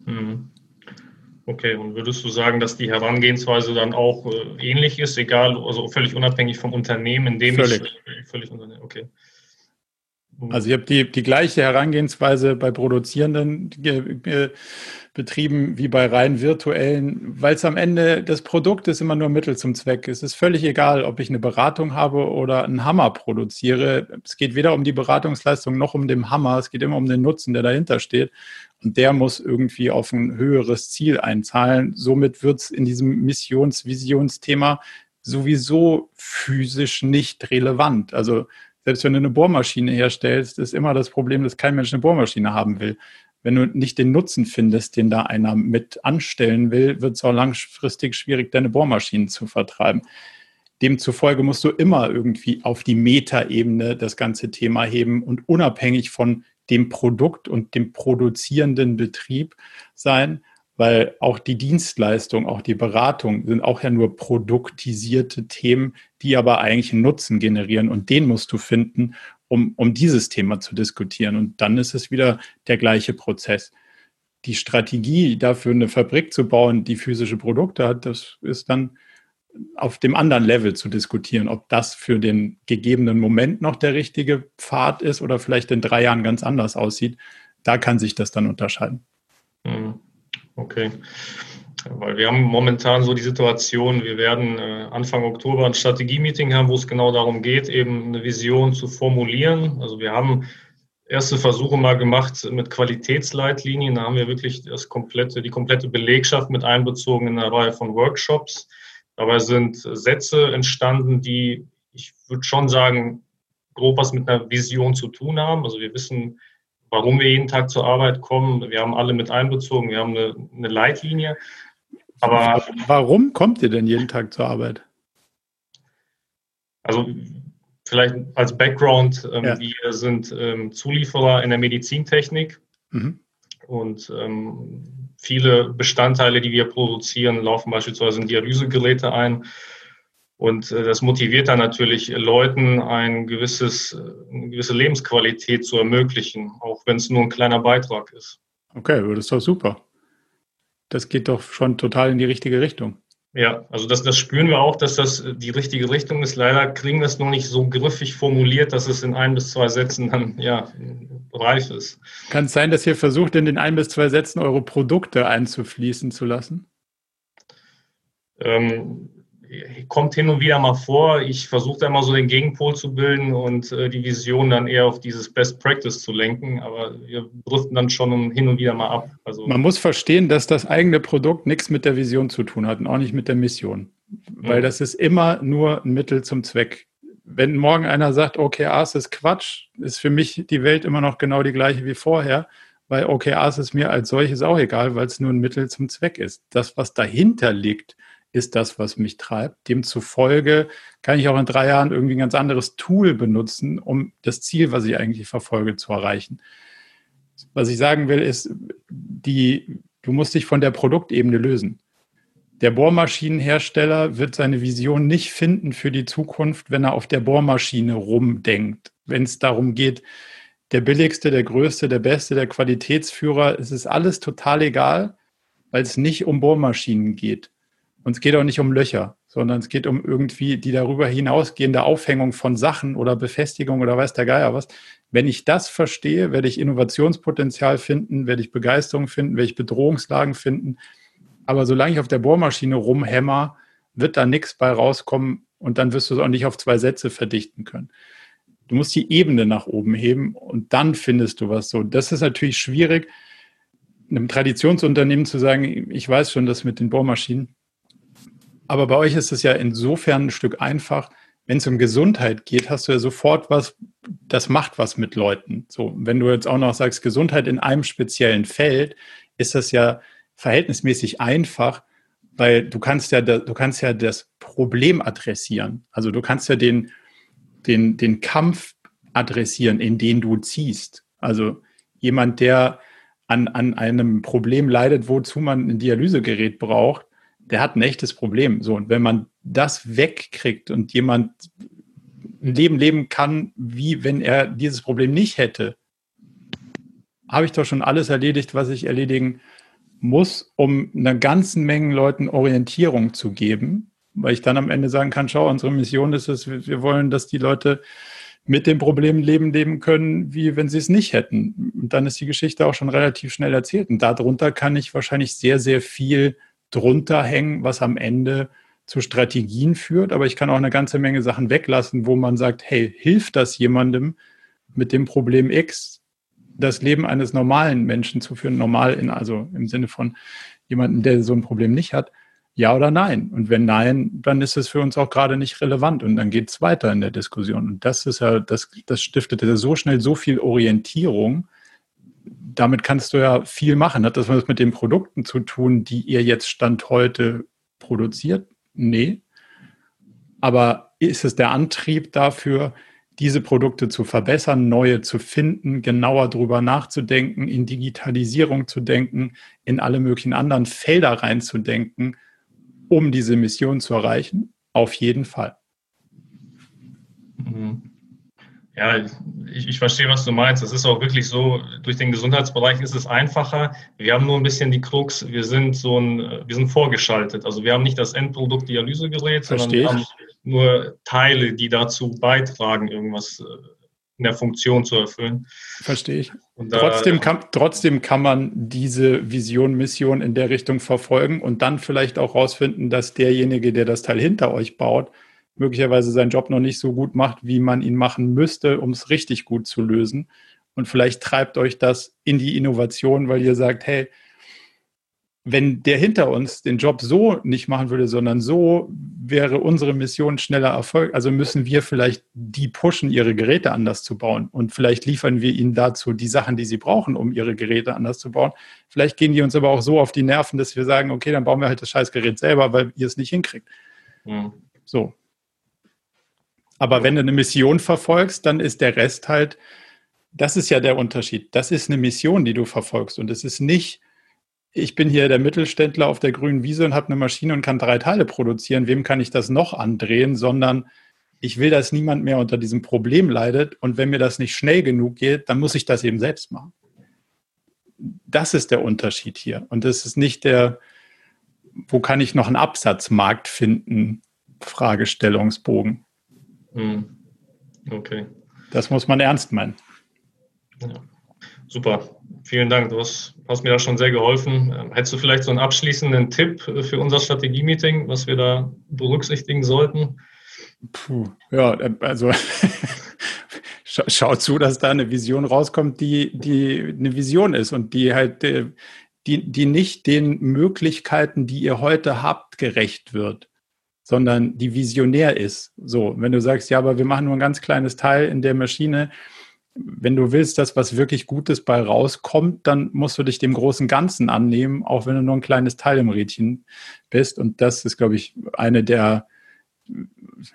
Mhm. Okay, und würdest du sagen, dass die Herangehensweise dann auch äh, ähnlich ist, egal, also völlig unabhängig vom Unternehmen, in dem völlig. ich völlig okay. Also ich habe die, die gleiche Herangehensweise bei produzierenden Betrieben wie bei rein virtuellen, weil es am Ende das Produkt ist immer nur Mittel zum Zweck. Es ist völlig egal, ob ich eine Beratung habe oder einen Hammer produziere. Es geht weder um die Beratungsleistung noch um den Hammer. Es geht immer um den Nutzen, der dahinter steht. Und der muss irgendwie auf ein höheres Ziel einzahlen. Somit wird es in diesem Missions-Visionsthema sowieso physisch nicht relevant. Also selbst wenn du eine Bohrmaschine herstellst, ist immer das Problem, dass kein Mensch eine Bohrmaschine haben will. Wenn du nicht den Nutzen findest, den da einer mit anstellen will, wird es auch langfristig schwierig, deine Bohrmaschinen zu vertreiben. Demzufolge musst du immer irgendwie auf die Metaebene das ganze Thema heben und unabhängig von dem Produkt und dem produzierenden Betrieb sein, weil auch die Dienstleistung, auch die Beratung sind auch ja nur produktisierte Themen, die aber eigentlich einen Nutzen generieren und den musst du finden, um, um dieses Thema zu diskutieren. Und dann ist es wieder der gleiche Prozess. Die Strategie dafür, eine Fabrik zu bauen, die physische Produkte hat, das ist dann auf dem anderen Level zu diskutieren, ob das für den gegebenen Moment noch der richtige Pfad ist oder vielleicht in drei Jahren ganz anders aussieht. Da kann sich das dann unterscheiden. Mhm. Okay. Weil wir haben momentan so die Situation, wir werden äh, Anfang Oktober ein Strategie-Meeting haben, wo es genau darum geht, eben eine Vision zu formulieren. Also wir haben erste Versuche mal gemacht mit Qualitätsleitlinien. Da haben wir wirklich das komplette, die komplette Belegschaft mit einbezogen in einer Reihe von Workshops. Dabei sind Sätze entstanden, die, ich würde schon sagen, grob was mit einer Vision zu tun haben. Also wir wissen, warum wir jeden Tag zur Arbeit kommen. Wir haben alle mit einbezogen, wir haben eine, eine Leitlinie. Aber warum kommt ihr denn jeden Tag zur Arbeit? Also vielleicht als Background, ähm, ja. wir sind ähm, Zulieferer in der Medizintechnik mhm. und ähm, viele Bestandteile, die wir produzieren, laufen beispielsweise in Dialysegeräte ein. Und äh, das motiviert dann natürlich Leuten, ein gewisses, eine gewisse Lebensqualität zu ermöglichen, auch wenn es nur ein kleiner Beitrag ist. Okay, das ist doch super. Das geht doch schon total in die richtige Richtung. Ja, also das, das spüren wir auch, dass das die richtige Richtung ist. Leider kriegen wir es noch nicht so griffig formuliert, dass es in ein bis zwei Sätzen dann ja reif ist. Kann es sein, dass ihr versucht, in den ein bis zwei Sätzen eure Produkte einzufließen zu lassen? Ähm, kommt hin und wieder mal vor. Ich versuche da immer so den Gegenpol zu bilden und äh, die Vision dann eher auf dieses Best Practice zu lenken. Aber wir driften dann schon hin und wieder mal ab. Also Man muss verstehen, dass das eigene Produkt nichts mit der Vision zu tun hat und auch nicht mit der Mission. Weil das ist immer nur ein Mittel zum Zweck. Wenn morgen einer sagt, OKRs ist Quatsch, ist für mich die Welt immer noch genau die gleiche wie vorher, weil OKRs ist mir als solches auch egal, weil es nur ein Mittel zum Zweck ist. Das, was dahinter liegt, ist das, was mich treibt. Demzufolge kann ich auch in drei Jahren irgendwie ein ganz anderes Tool benutzen, um das Ziel, was ich eigentlich verfolge, zu erreichen. Was ich sagen will, ist, die, du musst dich von der Produktebene lösen. Der Bohrmaschinenhersteller wird seine Vision nicht finden für die Zukunft, wenn er auf der Bohrmaschine rumdenkt. Wenn es darum geht, der billigste, der größte, der beste, der Qualitätsführer, es ist alles total egal, weil es nicht um Bohrmaschinen geht. Und es geht auch nicht um Löcher, sondern es geht um irgendwie die darüber hinausgehende Aufhängung von Sachen oder Befestigung oder weiß der Geier was. Wenn ich das verstehe, werde ich Innovationspotenzial finden, werde ich Begeisterung finden, werde ich Bedrohungslagen finden. Aber solange ich auf der Bohrmaschine rumhämmer, wird da nichts bei rauskommen, Und dann wirst du es auch nicht auf zwei Sätze verdichten können. Du musst die Ebene nach oben heben und dann findest du was so. Das ist natürlich schwierig, einem Traditionsunternehmen zu sagen, ich weiß schon das mit den Bohrmaschinen. Aber bei euch ist es ja insofern ein Stück einfach, wenn es um Gesundheit geht, hast du ja sofort was, das macht was mit Leuten. So, wenn du jetzt auch noch sagst, Gesundheit in einem speziellen Feld, ist das ja verhältnismäßig einfach, weil du kannst ja, du kannst ja das Problem adressieren. Also du kannst ja den, den, den Kampf adressieren, in den du ziehst. Also jemand, der an, an einem Problem leidet, wozu man ein Dialysegerät braucht, der hat ein echtes Problem. So, und wenn man das wegkriegt und jemand ein Leben leben kann, wie wenn er dieses Problem nicht hätte, habe ich doch schon alles erledigt, was ich erledigen muss, um einer ganzen Menge Leuten Orientierung zu geben, weil ich dann am Ende sagen kann, schau, unsere Mission ist es, wir wollen, dass die Leute mit dem Problem leben, leben können, wie wenn sie es nicht hätten. Und dann ist die Geschichte auch schon relativ schnell erzählt. Und darunter kann ich wahrscheinlich sehr, sehr viel drunter hängen, was am Ende zu Strategien führt. Aber ich kann auch eine ganze Menge Sachen weglassen, wo man sagt, hey, hilft das jemandem mit dem Problem X, das Leben eines normalen Menschen zu führen, normal in, also im Sinne von jemandem, der so ein Problem nicht hat, ja oder nein? Und wenn nein, dann ist es für uns auch gerade nicht relevant und dann geht es weiter in der Diskussion. Und das ist ja, das, das stiftet ja so schnell so viel Orientierung, damit kannst du ja viel machen. Hat das was mit den Produkten zu tun, die ihr jetzt Stand heute produziert? Nee. Aber ist es der Antrieb dafür, diese Produkte zu verbessern, neue zu finden, genauer drüber nachzudenken, in Digitalisierung zu denken, in alle möglichen anderen Felder reinzudenken, um diese Mission zu erreichen? Auf jeden Fall. Mhm. Ja, ich, ich verstehe, was du meinst. Es ist auch wirklich so, durch den Gesundheitsbereich ist es einfacher. Wir haben nur ein bisschen die Krux, wir sind so ein, wir sind vorgeschaltet. Also wir haben nicht das Endprodukt Dialysegerät, sondern wir haben nur Teile, die dazu beitragen, irgendwas äh, in der Funktion zu erfüllen. Verstehe ich. Und trotzdem, kann, trotzdem kann man diese Vision, Mission in der Richtung verfolgen und dann vielleicht auch rausfinden, dass derjenige, der das Teil hinter euch baut, möglicherweise seinen Job noch nicht so gut macht, wie man ihn machen müsste, um es richtig gut zu lösen. Und vielleicht treibt euch das in die Innovation, weil ihr sagt, hey, wenn der hinter uns den Job so nicht machen würde, sondern so, wäre unsere Mission schneller Erfolg. Also müssen wir vielleicht die pushen, ihre Geräte anders zu bauen. Und vielleicht liefern wir ihnen dazu die Sachen, die sie brauchen, um ihre Geräte anders zu bauen. Vielleicht gehen die uns aber auch so auf die Nerven, dass wir sagen, okay, dann bauen wir halt das Scheißgerät selber, weil ihr es nicht hinkriegt. Mhm. So. Aber wenn du eine Mission verfolgst, dann ist der Rest halt, das ist ja der Unterschied. Das ist eine Mission, die du verfolgst. Und es ist nicht, ich bin hier der Mittelständler auf der grünen Wiese und habe eine Maschine und kann drei Teile produzieren. Wem kann ich das noch andrehen? Sondern ich will, dass niemand mehr unter diesem Problem leidet. Und wenn mir das nicht schnell genug geht, dann muss ich das eben selbst machen. Das ist der Unterschied hier. Und das ist nicht der, wo kann ich noch einen Absatzmarkt finden, Fragestellungsbogen. Hm. Okay. Das muss man ernst meinen. Ja. Super, vielen Dank. Du hast, hast, mir da schon sehr geholfen. Ähm, hättest du vielleicht so einen abschließenden Tipp für unser Strategie-Meeting, was wir da berücksichtigen sollten? Puh, ja, also schau zu, dass da eine Vision rauskommt, die, die eine Vision ist und die halt, äh, die, die nicht den Möglichkeiten, die ihr heute habt, gerecht wird sondern die visionär ist. So, wenn du sagst, ja, aber wir machen nur ein ganz kleines Teil in der Maschine, wenn du willst, dass was wirklich Gutes bei rauskommt, dann musst du dich dem großen Ganzen annehmen, auch wenn du nur ein kleines Teil im Rädchen bist. Und das ist, glaube ich, eine der,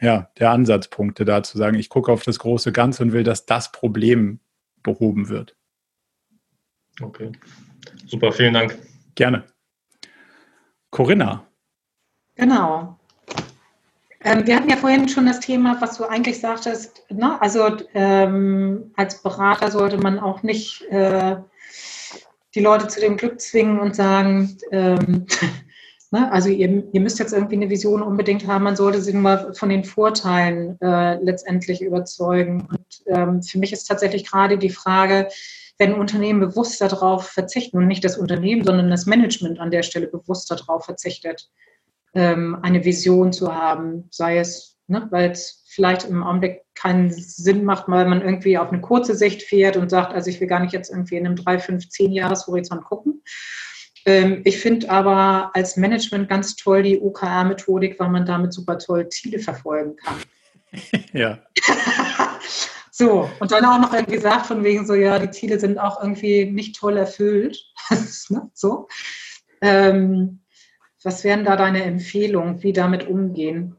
ja, der Ansatzpunkte da zu sagen, ich gucke auf das große Ganze und will, dass das Problem behoben wird. Okay. Super, vielen Dank. Gerne. Corinna. Genau. Ähm, wir hatten ja vorhin schon das Thema, was du eigentlich sagtest, ne? also ähm, als Berater sollte man auch nicht äh, die Leute zu dem Glück zwingen und sagen, ähm, ne? also ihr, ihr, müsst jetzt irgendwie eine Vision unbedingt haben, man sollte sie nur von den Vorteilen äh, letztendlich überzeugen. Und ähm, für mich ist tatsächlich gerade die Frage, wenn Unternehmen bewusst darauf verzichten und nicht das Unternehmen, sondern das Management an der Stelle bewusst darauf verzichtet, ähm, eine Vision zu haben, sei es ne, weil es vielleicht im Augenblick keinen Sinn macht, weil man irgendwie auf eine kurze Sicht fährt und sagt, also ich will gar nicht jetzt irgendwie in einem drei, fünf, zehn Jahreshorizont gucken. Ähm, ich finde aber als Management ganz toll die OKR-Methodik, weil man damit super toll Ziele verfolgen kann. Ja. so, und dann auch noch irgendwie sagt, von wegen so, ja, die Ziele sind auch irgendwie nicht toll erfüllt. ne? so. Ähm, was wären da deine Empfehlungen, wie damit umgehen?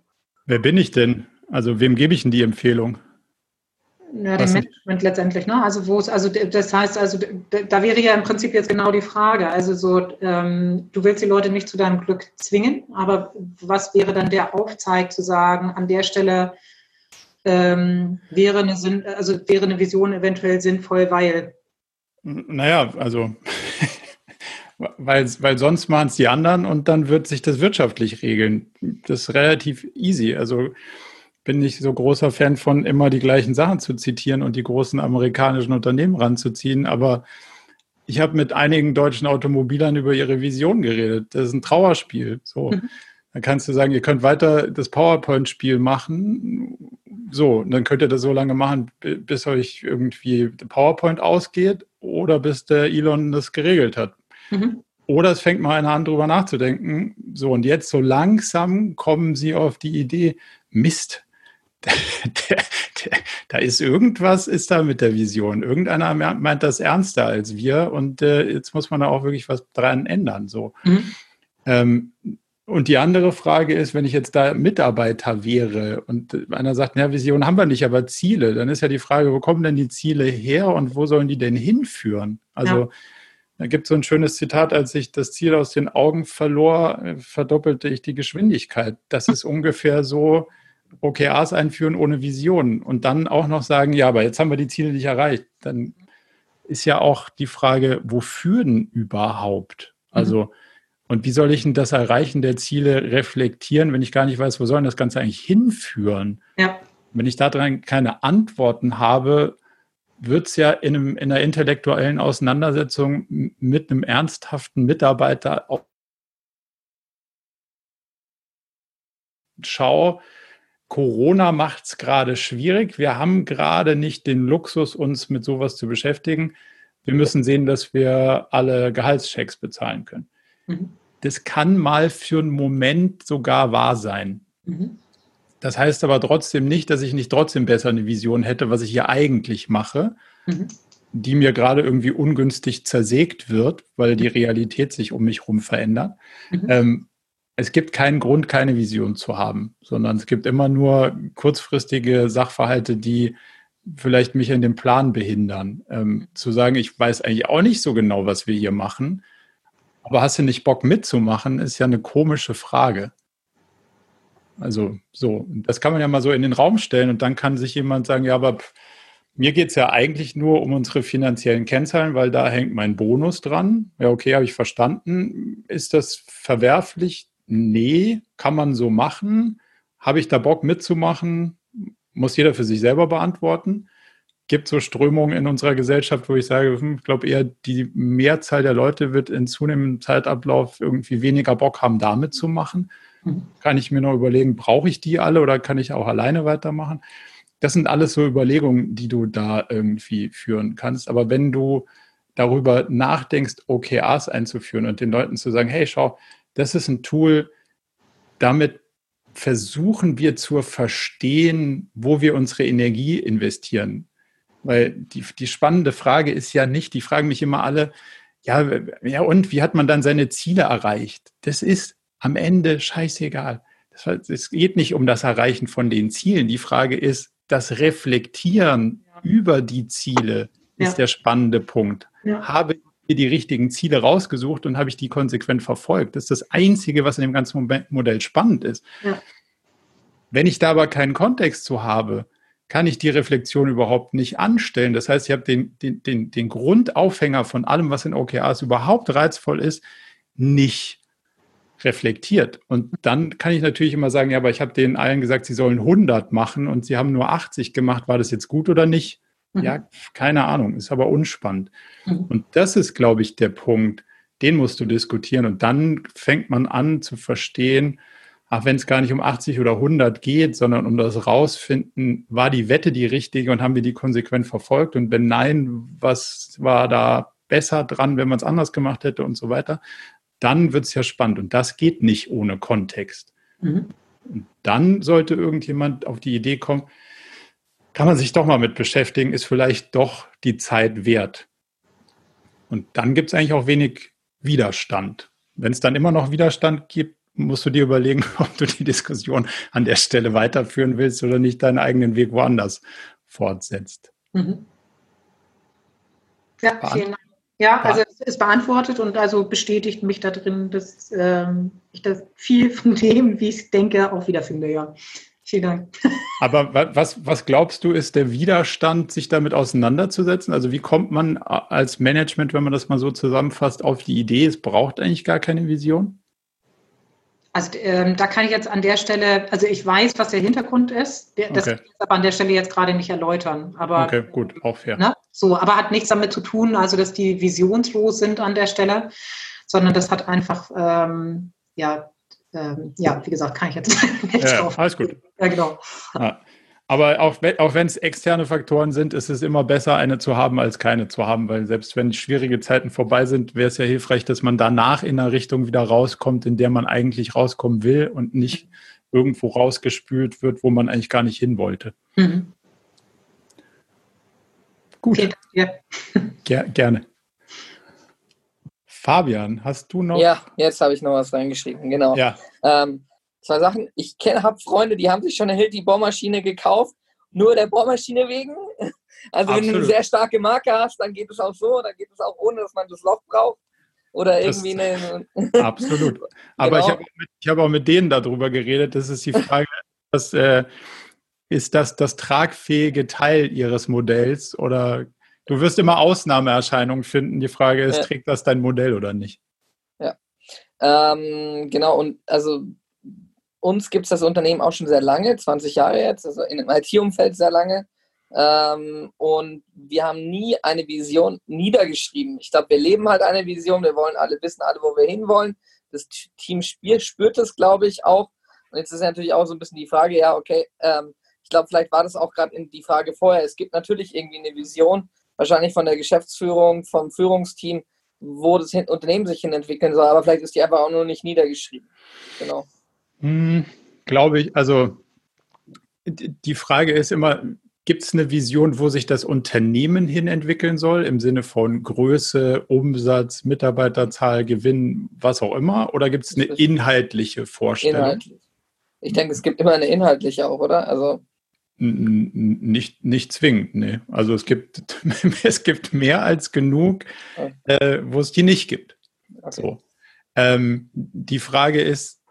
Wer bin ich denn? Also wem gebe ich denn die Empfehlung? Ja, dem Management letztendlich, ne? Also wo es, also das heißt, also da wäre ja im Prinzip jetzt genau die Frage. Also so, ähm, du willst die Leute nicht zu deinem Glück zwingen, aber was wäre dann der Aufzeig zu sagen, an der Stelle ähm, wäre eine Sinn, also wäre eine Vision eventuell sinnvoll, weil? Naja, also weil, weil sonst machen es die anderen und dann wird sich das wirtschaftlich regeln. Das ist relativ easy. Also bin ich so großer Fan von, immer die gleichen Sachen zu zitieren und die großen amerikanischen Unternehmen ranzuziehen. Aber ich habe mit einigen deutschen Automobilern über ihre Vision geredet. Das ist ein Trauerspiel. So. Mhm. Dann kannst du sagen, ihr könnt weiter das PowerPoint-Spiel machen. So, und dann könnt ihr das so lange machen, bis euch irgendwie PowerPoint ausgeht oder bis der Elon das geregelt hat. Mhm. Oder es fängt mal einer an, drüber nachzudenken. So, und jetzt so langsam kommen sie auf die Idee, Mist, da ist irgendwas, ist da mit der Vision. Irgendeiner meint das ernster als wir und äh, jetzt muss man da auch wirklich was dran ändern. So. Mhm. Ähm, und die andere Frage ist, wenn ich jetzt da Mitarbeiter wäre und einer sagt, ja, Vision haben wir nicht, aber Ziele, dann ist ja die Frage, wo kommen denn die Ziele her und wo sollen die denn hinführen? Also ja. Da gibt es so ein schönes Zitat, als ich das Ziel aus den Augen verlor, äh, verdoppelte ich die Geschwindigkeit. Das ist ungefähr so, OKRs einführen ohne Vision und dann auch noch sagen, ja, aber jetzt haben wir die Ziele nicht erreicht, dann ist ja auch die Frage, wofür denn überhaupt? Also, mhm. und wie soll ich denn das Erreichen der Ziele reflektieren, wenn ich gar nicht weiß, wo soll das Ganze eigentlich hinführen? Ja. Wenn ich daran keine Antworten habe, wird es ja in, einem, in einer intellektuellen Auseinandersetzung mit einem ernsthaften Mitarbeiter auch schau, Corona macht es gerade schwierig. Wir haben gerade nicht den Luxus, uns mit sowas zu beschäftigen. Wir müssen sehen, dass wir alle Gehaltschecks bezahlen können. Mhm. Das kann mal für einen Moment sogar wahr sein. Mhm. Das heißt aber trotzdem nicht, dass ich nicht trotzdem besser eine Vision hätte, was ich hier eigentlich mache, mhm. die mir gerade irgendwie ungünstig zersägt wird, weil die Realität sich um mich herum verändert. Mhm. Ähm, es gibt keinen Grund, keine Vision zu haben, sondern es gibt immer nur kurzfristige Sachverhalte, die vielleicht mich in dem Plan behindern. Ähm, zu sagen, ich weiß eigentlich auch nicht so genau, was wir hier machen, aber hast du nicht Bock mitzumachen, ist ja eine komische Frage. Also so, das kann man ja mal so in den Raum stellen und dann kann sich jemand sagen, ja, aber mir geht es ja eigentlich nur um unsere finanziellen Kennzahlen, weil da hängt mein Bonus dran. Ja, okay, habe ich verstanden. Ist das verwerflich? nee, kann man so machen. Habe ich da Bock mitzumachen? Muss jeder für sich selber beantworten. Gibt so Strömungen in unserer Gesellschaft, wo ich sage, hm, ich glaube eher, die Mehrzahl der Leute wird in zunehmendem Zeitablauf irgendwie weniger Bock haben, damit zu machen. Kann ich mir noch überlegen, brauche ich die alle oder kann ich auch alleine weitermachen? Das sind alles so Überlegungen, die du da irgendwie führen kannst. Aber wenn du darüber nachdenkst, OKRs einzuführen und den Leuten zu sagen, hey, schau, das ist ein Tool, damit versuchen wir zu verstehen, wo wir unsere Energie investieren. Weil die, die spannende Frage ist ja nicht, die fragen mich immer alle, ja, ja, und wie hat man dann seine Ziele erreicht? Das ist am Ende scheißegal. Es geht nicht um das Erreichen von den Zielen. Die Frage ist, das Reflektieren ja. über die Ziele ist ja. der spannende Punkt. Ja. Habe mir die richtigen Ziele rausgesucht und habe ich die konsequent verfolgt. Das ist das Einzige, was in dem ganzen Modell spannend ist. Wenn ich da aber keinen Kontext zu habe, kann ich die Reflexion überhaupt nicht anstellen. Das heißt, ich habe den, den, den, den Grundaufhänger von allem, was in OKRs überhaupt reizvoll ist, nicht reflektiert. Und dann kann ich natürlich immer sagen, ja, aber ich habe denen allen gesagt, sie sollen 100 machen und sie haben nur 80 gemacht. War das jetzt gut oder nicht? Ja, mhm. keine Ahnung, ist aber unspannend. Mhm. Und das ist, glaube ich, der Punkt, den musst du diskutieren. Und dann fängt man an zu verstehen, ach, wenn es gar nicht um 80 oder 100 geht, sondern um das Rausfinden, war die Wette die richtige und haben wir die konsequent verfolgt? Und wenn nein, was war da besser dran, wenn man es anders gemacht hätte und so weiter? Dann wird es ja spannend. Und das geht nicht ohne Kontext. Mhm. Und dann sollte irgendjemand auf die Idee kommen, kann man sich doch mal mit beschäftigen, ist vielleicht doch die Zeit wert. Und dann gibt es eigentlich auch wenig Widerstand. Wenn es dann immer noch Widerstand gibt, musst du dir überlegen, ob du die Diskussion an der Stelle weiterführen willst oder nicht deinen eigenen Weg woanders fortsetzt. Mhm. Ja, vielen Dank. Ja, also es ist beantwortet und also bestätigt mich da drin, dass ähm, ich das viel von dem, wie ich es denke, auch wiederfinde, ja. Vielen Dank. Aber was, was glaubst du, ist der Widerstand, sich damit auseinanderzusetzen? Also wie kommt man als Management, wenn man das mal so zusammenfasst, auf die Idee, es braucht eigentlich gar keine Vision? Also ähm, da kann ich jetzt an der Stelle, also ich weiß, was der Hintergrund ist, das okay. kann ich aber an der Stelle jetzt gerade nicht erläutern. Aber, okay, gut, auch fair. Ne? So, aber hat nichts damit zu tun, also dass die visionslos sind an der Stelle, sondern das hat einfach, ähm, ja, ähm, ja, wie gesagt, kann ich jetzt nicht ja, drauf. Alles gut. Ja, genau. Ja. Aber auch, auch wenn es externe Faktoren sind, ist es immer besser, eine zu haben, als keine zu haben, weil selbst wenn schwierige Zeiten vorbei sind, wäre es ja hilfreich, dass man danach in eine Richtung wieder rauskommt, in der man eigentlich rauskommen will und nicht irgendwo rausgespült wird, wo man eigentlich gar nicht hin wollte. Mhm. Gut. Okay, ja. Ger gerne. Fabian, hast du noch? Ja, jetzt habe ich noch was reingeschrieben, genau. Ja. Ähm, zwei Sachen. Ich habe Freunde, die haben sich schon eine Hilti Bohrmaschine gekauft, nur der Bohrmaschine wegen. Also Absolut. wenn du eine sehr starke Marke hast, dann geht es auch so, dann geht es auch ohne, dass man das Loch braucht. Oder irgendwie eine. Absolut. Aber genau. ich habe auch, hab auch, mit denen darüber geredet. Das ist die Frage, was, äh, ist das das tragfähige Teil ihres Modells? Oder du wirst immer Ausnahmeerscheinungen finden. Die Frage ist, ja. trägt das dein Modell oder nicht? Ja. Ähm, genau, und also uns gibt es das Unternehmen auch schon sehr lange, 20 Jahre jetzt, also in dem IT-Umfeld sehr lange. Ähm, und wir haben nie eine Vision niedergeschrieben. Ich glaube, wir leben halt eine Vision, wir wollen alle wissen, alle, wo wir hinwollen. Das Team spürt, spürt das, glaube ich, auch. Und jetzt ist natürlich auch so ein bisschen die Frage, ja, okay, ähm, ich glaube, vielleicht war das auch gerade die Frage vorher. Es gibt natürlich irgendwie eine Vision, wahrscheinlich von der Geschäftsführung, vom Führungsteam, wo das Unternehmen sich hin entwickeln soll, aber vielleicht ist die einfach auch nur nicht niedergeschrieben. Genau. Hm, Glaube ich, also die Frage ist immer, gibt es eine Vision, wo sich das Unternehmen hin entwickeln soll, im Sinne von Größe, Umsatz, Mitarbeiterzahl, Gewinn, was auch immer? Oder gibt es eine inhaltliche Vorstellung? Inhaltlich. Ich denke, es gibt immer eine inhaltliche auch, oder? Also nicht, nicht zwingend, nee. Also es gibt, es gibt mehr als genug, äh, wo es die nicht gibt. Okay. So. Ähm, die Frage ist,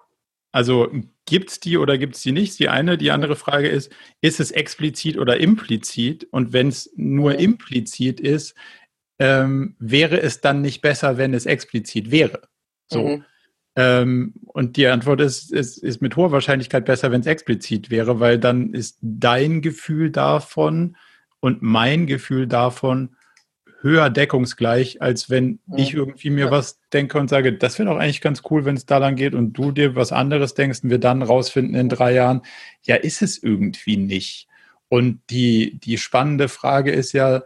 also gibt es die oder gibt es die nicht? Die eine. Die andere Frage ist, ist es explizit oder implizit? Und wenn es nur implizit ist, ähm, wäre es dann nicht besser, wenn es explizit wäre? So. Mhm. Ähm, und die Antwort ist, ist, ist mit hoher Wahrscheinlichkeit besser, wenn es explizit wäre, weil dann ist dein Gefühl davon und mein Gefühl davon höher deckungsgleich, als wenn ja. ich irgendwie mir ja. was denke und sage, das wäre doch eigentlich ganz cool, wenn es da lang geht und du dir was anderes denkst und wir dann rausfinden in drei Jahren, ja, ist es irgendwie nicht. Und die, die spannende Frage ist ja,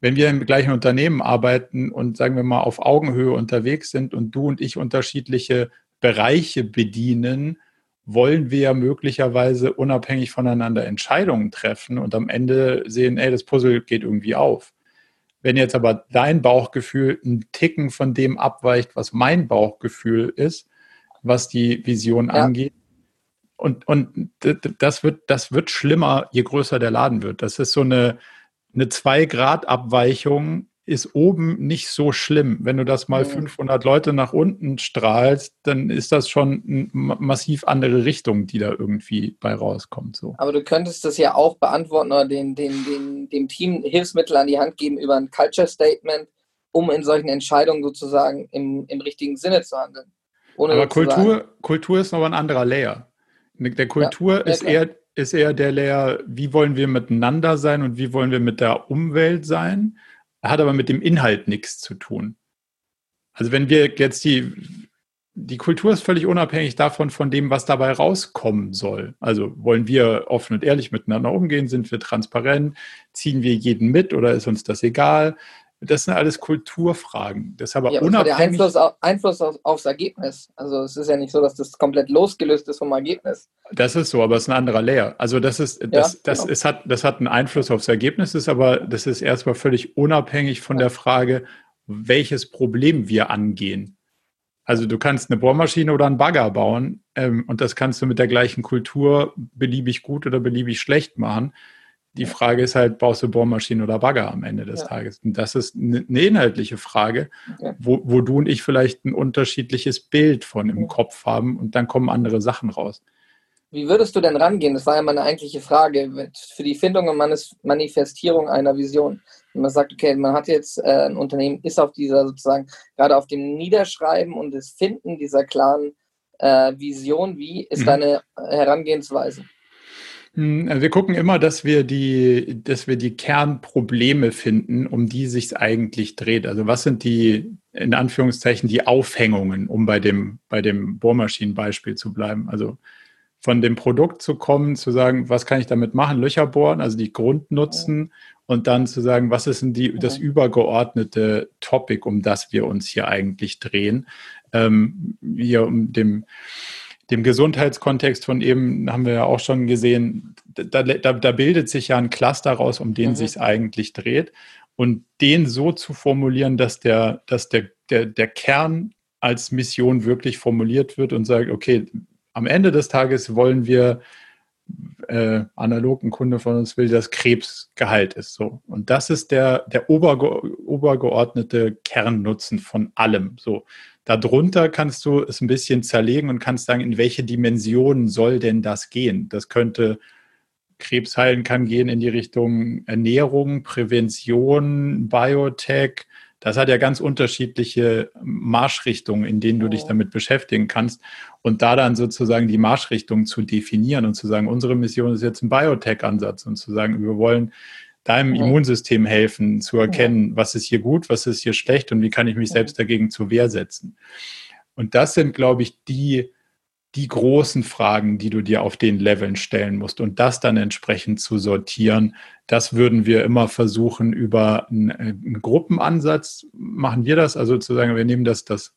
wenn wir im gleichen Unternehmen arbeiten und sagen wir mal auf Augenhöhe unterwegs sind und du und ich unterschiedliche Bereiche bedienen, wollen wir ja möglicherweise unabhängig voneinander Entscheidungen treffen und am Ende sehen, ey, das Puzzle geht irgendwie auf. Wenn jetzt aber dein Bauchgefühl ein Ticken von dem abweicht, was mein Bauchgefühl ist, was die Vision ja. angeht, und, und das wird, das wird schlimmer, je größer der Laden wird. Das ist so eine, eine 2-Grad-Abweichung ist oben nicht so schlimm. Wenn du das mal 500 Leute nach unten strahlst, dann ist das schon eine massiv andere Richtung, die da irgendwie bei rauskommt. So. Aber du könntest das ja auch beantworten oder den, den, den, dem Team Hilfsmittel an die Hand geben über ein Culture Statement, um in solchen Entscheidungen sozusagen im, im richtigen Sinne zu handeln. Aber Kultur, Kultur ist noch ein anderer Layer. Der Kultur ja, ist, eher, ist eher der Layer, wie wollen wir miteinander sein und wie wollen wir mit der Umwelt sein hat aber mit dem Inhalt nichts zu tun. Also wenn wir jetzt die, die Kultur ist völlig unabhängig davon, von dem, was dabei rauskommen soll. Also wollen wir offen und ehrlich miteinander umgehen? Sind wir transparent? Ziehen wir jeden mit oder ist uns das egal? Das sind alles Kulturfragen. Das ist aber ja, unabhängig. Der Einfluss, auf, Einfluss auf, aufs Ergebnis. Also es ist ja nicht so, dass das komplett losgelöst ist vom Ergebnis. Das ist so, aber es ist ein anderer Layer. Also das ist, das, ja, das, genau. ist, hat, das hat einen Einfluss aufs Ergebnis, ist aber das ist erstmal völlig unabhängig von ja. der Frage, welches Problem wir angehen. Also du kannst eine Bohrmaschine oder einen Bagger bauen ähm, und das kannst du mit der gleichen Kultur beliebig gut oder beliebig schlecht machen. Die Frage ist halt, baust du Bohrmaschine oder Bagger am Ende des ja. Tages? Und das ist eine inhaltliche Frage, okay. wo, wo du und ich vielleicht ein unterschiedliches Bild von im Kopf haben und dann kommen andere Sachen raus. Wie würdest du denn rangehen? Das war ja meine eigentliche Frage für die Findung und Manifestierung einer Vision. Wenn man sagt, okay, man hat jetzt äh, ein Unternehmen, ist auf dieser sozusagen gerade auf dem Niederschreiben und das Finden dieser klaren äh, Vision. Wie ist mhm. deine Herangehensweise? Hm, also wir gucken immer, dass wir die, dass wir die Kernprobleme finden, um die sich eigentlich dreht. Also was sind die, in Anführungszeichen, die Aufhängungen, um bei dem, bei dem Bohrmaschinenbeispiel zu bleiben? Also von dem Produkt zu kommen, zu sagen, was kann ich damit machen? Löcher bohren, also die Grundnutzen und dann zu sagen, was ist denn die, das übergeordnete Topic, um das wir uns hier eigentlich drehen? Ähm, hier um dem, dem Gesundheitskontext von eben haben wir ja auch schon gesehen, da, da, da bildet sich ja ein Cluster raus, um den mhm. sich eigentlich dreht. Und den so zu formulieren, dass der, dass der, der, der Kern als Mission wirklich formuliert wird und sagt, okay, am Ende des Tages wollen wir äh, analog ein Kunde von uns will, dass Krebs geheilt ist. So. Und das ist der, der oberge obergeordnete Kernnutzen von allem. So. Darunter kannst du es ein bisschen zerlegen und kannst sagen, in welche Dimensionen soll denn das gehen? Das könnte Krebs heilen kann gehen in die Richtung Ernährung, Prävention, Biotech, das hat ja ganz unterschiedliche Marschrichtungen, in denen du dich damit beschäftigen kannst. Und da dann sozusagen die Marschrichtung zu definieren und zu sagen, unsere Mission ist jetzt ein Biotech-Ansatz und zu sagen, wir wollen deinem Immunsystem helfen, zu erkennen, was ist hier gut, was ist hier schlecht und wie kann ich mich selbst dagegen zur Wehr setzen. Und das sind, glaube ich, die die großen Fragen, die du dir auf den Leveln stellen musst. Und das dann entsprechend zu sortieren. Das würden wir immer versuchen über einen, einen Gruppenansatz machen wir das, also zu sagen, wir nehmen das, das,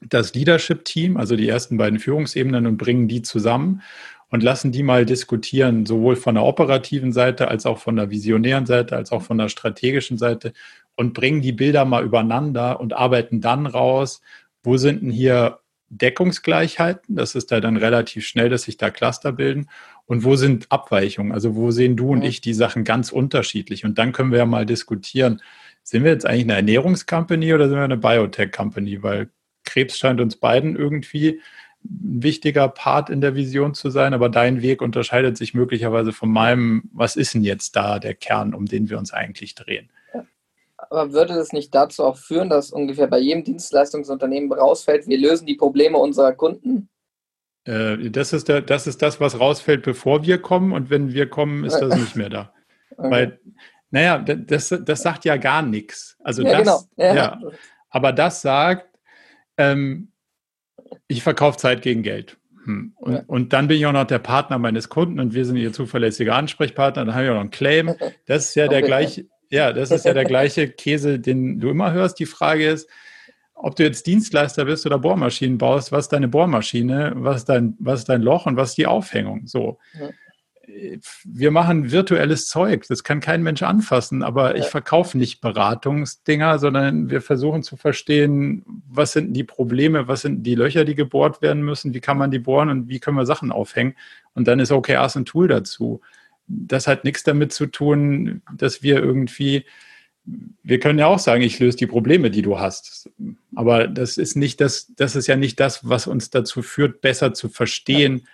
das Leadership-Team, also die ersten beiden Führungsebenen und bringen die zusammen und lassen die mal diskutieren, sowohl von der operativen Seite als auch von der visionären Seite, als auch von der strategischen Seite und bringen die Bilder mal übereinander und arbeiten dann raus, wo sind denn hier Deckungsgleichheiten. Das ist da dann relativ schnell, dass sich da Cluster bilden. Und wo sind Abweichungen? Also wo sehen du und ich die Sachen ganz unterschiedlich? Und dann können wir ja mal diskutieren, sind wir jetzt eigentlich eine Ernährungscompany oder sind wir eine Biotech-Company? Weil Krebs scheint uns beiden irgendwie ein wichtiger Part in der Vision zu sein, aber dein Weg unterscheidet sich möglicherweise von meinem. Was ist denn jetzt da der Kern, um den wir uns eigentlich drehen? Aber würde das nicht dazu auch führen, dass ungefähr bei jedem Dienstleistungsunternehmen rausfällt, wir lösen die Probleme unserer Kunden? Äh, das, ist der, das ist das, was rausfällt, bevor wir kommen. Und wenn wir kommen, ist das nicht mehr da. Okay. Weil, naja, das, das sagt ja gar nichts. Also ja, das, genau. ja. ja. Aber das sagt, ähm, ich verkaufe Zeit gegen Geld. Hm. Und, ja. und, dann bin ich auch noch der Partner meines Kunden und wir sind ihr zuverlässiger Ansprechpartner. Dann habe ich auch noch einen Claim. Das ist ja der gleiche, ja, das ist ja der gleiche Käse, den du immer hörst. Die Frage ist, ob du jetzt Dienstleister bist oder Bohrmaschinen baust, was ist deine Bohrmaschine, was ist dein, was ist dein Loch und was ist die Aufhängung? So. Ja. Wir machen virtuelles Zeug, das kann kein Mensch anfassen, aber ja. ich verkaufe nicht Beratungsdinger, sondern wir versuchen zu verstehen, was sind die Probleme, was sind die Löcher, die gebohrt werden müssen, wie kann man die bohren und wie können wir Sachen aufhängen. Und dann ist OKRs ein Tool dazu das hat nichts damit zu tun, dass wir irgendwie, wir können ja auch sagen, ich löse die Probleme, die du hast. Aber das ist nicht das, das ist ja nicht das, was uns dazu führt, besser zu verstehen,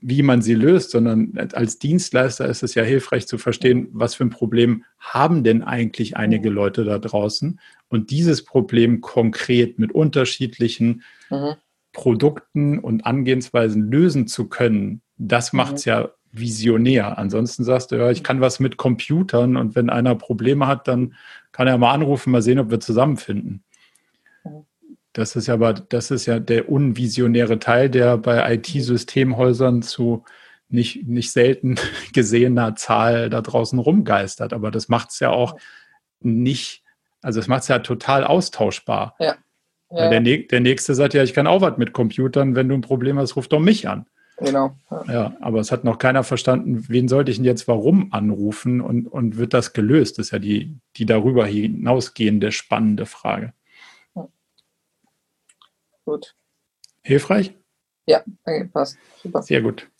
wie man sie löst, sondern als Dienstleister ist es ja hilfreich zu verstehen, was für ein Problem haben denn eigentlich einige Leute da draußen und dieses Problem konkret mit unterschiedlichen mhm. Produkten und Angehensweisen lösen zu können, das macht es mhm. ja visionär. Ansonsten sagst du, ja, ich kann was mit Computern und wenn einer Probleme hat, dann kann er mal anrufen, mal sehen, ob wir zusammenfinden. Das ist ja aber, das ist ja der unvisionäre Teil, der bei IT-Systemhäusern zu nicht, nicht selten gesehener Zahl da draußen rumgeistert. Aber das macht es ja auch nicht, also es macht es ja total austauschbar. Ja. ja. Der, der Nächste sagt ja, ich kann auch was mit Computern, wenn du ein Problem hast, ruf doch mich an. Genau. Ja. ja. aber es hat noch keiner verstanden, wen sollte ich denn jetzt warum anrufen und, und wird das gelöst? Das ist ja die, die darüber hinausgehende spannende Frage. Gut. Hilfreich? Ja, danke, passt. Super. Sehr gut.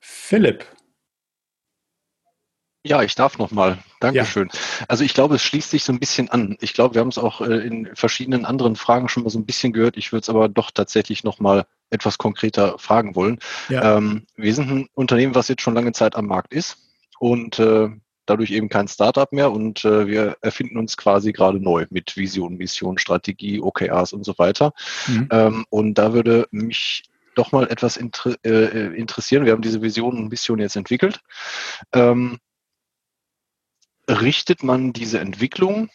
Philipp. Ja, ich darf nochmal. Dankeschön. Ja. Also ich glaube, es schließt sich so ein bisschen an. Ich glaube, wir haben es auch äh, in verschiedenen anderen Fragen schon mal so ein bisschen gehört. Ich würde es aber doch tatsächlich nochmal etwas konkreter fragen wollen. Ja. Ähm, wir sind ein Unternehmen, was jetzt schon lange Zeit am Markt ist und äh, dadurch eben kein Startup mehr und äh, wir erfinden uns quasi gerade neu mit Vision, Mission, Strategie, OKRs und so weiter. Mhm. Ähm, und da würde mich doch mal etwas inter äh, interessieren. Wir haben diese Vision und Mission jetzt entwickelt. Ähm, richtet man diese Entwicklung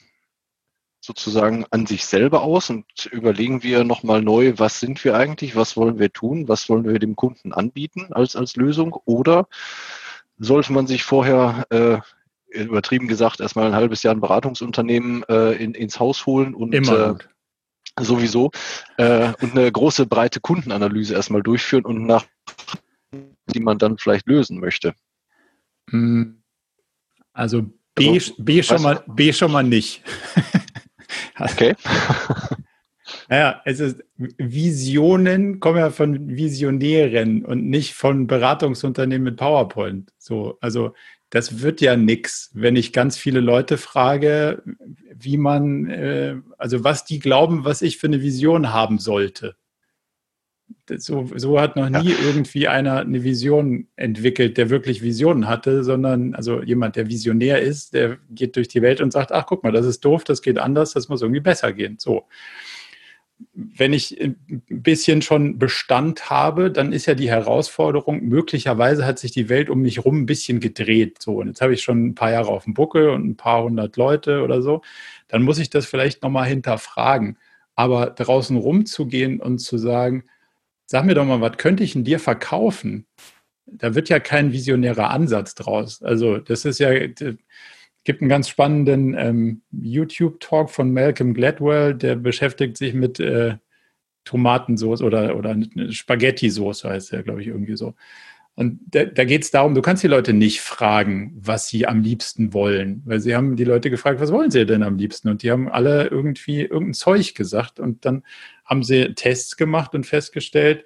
sozusagen an sich selber aus und überlegen wir nochmal neu, was sind wir eigentlich, was wollen wir tun, was wollen wir dem Kunden anbieten als, als Lösung oder sollte man sich vorher äh, übertrieben gesagt erstmal ein halbes Jahr ein Beratungsunternehmen äh, in, ins Haus holen und äh, sowieso äh, und eine große breite Kundenanalyse erstmal durchführen und nach die man dann vielleicht lösen möchte. Hm. Also B, also, B, schon, mal, B schon mal nicht. Okay. Naja, es ist, Visionen kommen ja von Visionären und nicht von Beratungsunternehmen mit PowerPoint. So, also das wird ja nichts, wenn ich ganz viele Leute frage, wie man, äh, also was die glauben, was ich für eine Vision haben sollte so, so hat noch nie ja. irgendwie einer eine Vision entwickelt, der wirklich Visionen hatte, sondern also jemand, der Visionär ist, der geht durch die Welt und sagt, ach guck mal, das ist doof, das geht anders, das muss irgendwie besser gehen. So. Wenn ich ein bisschen schon Bestand habe, dann ist ja die Herausforderung, möglicherweise hat sich die Welt um mich herum ein bisschen gedreht. So, und jetzt habe ich schon ein paar Jahre auf dem Buckel und ein paar hundert Leute oder so. Dann muss ich das vielleicht nochmal hinterfragen. Aber draußen rumzugehen und zu sagen, sag mir doch mal, was könnte ich in dir verkaufen? Da wird ja kein visionärer Ansatz draus. Also das ist ja, gibt einen ganz spannenden ähm, YouTube-Talk von Malcolm Gladwell, der beschäftigt sich mit äh, Tomatensauce oder, oder Spaghetti-Sauce heißt der, glaube ich, irgendwie so. Und da, da geht es darum, du kannst die Leute nicht fragen, was sie am liebsten wollen, weil sie haben die Leute gefragt, was wollen sie denn am liebsten? Und die haben alle irgendwie irgendein Zeug gesagt und dann haben sie Tests gemacht und festgestellt,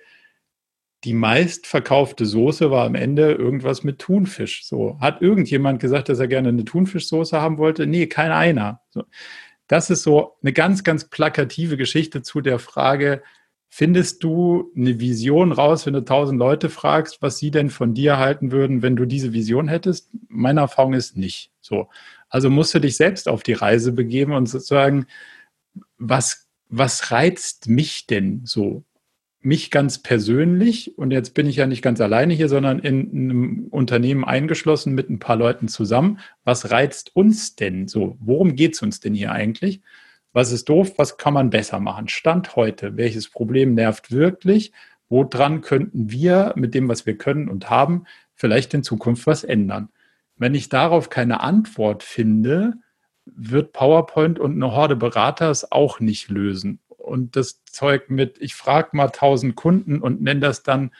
die meistverkaufte Soße war am Ende irgendwas mit Thunfisch. So hat irgendjemand gesagt, dass er gerne eine Thunfischsoße haben wollte? Nee, kein einer. So. Das ist so eine ganz, ganz plakative Geschichte zu der Frage, Findest du eine Vision raus, wenn du tausend Leute fragst, was sie denn von dir halten würden, wenn du diese Vision hättest? Meine Erfahrung ist nicht so. Also musst du dich selbst auf die Reise begeben und sozusagen, was, was reizt mich denn so? Mich ganz persönlich, und jetzt bin ich ja nicht ganz alleine hier, sondern in einem Unternehmen eingeschlossen mit ein paar Leuten zusammen. Was reizt uns denn so? Worum geht es uns denn hier eigentlich? Was ist doof? Was kann man besser machen? Stand heute. Welches Problem nervt wirklich? Woran könnten wir mit dem, was wir können und haben, vielleicht in Zukunft was ändern? Wenn ich darauf keine Antwort finde, wird PowerPoint und eine Horde Berater es auch nicht lösen. Und das Zeug mit, ich frage mal tausend Kunden und nenne das dann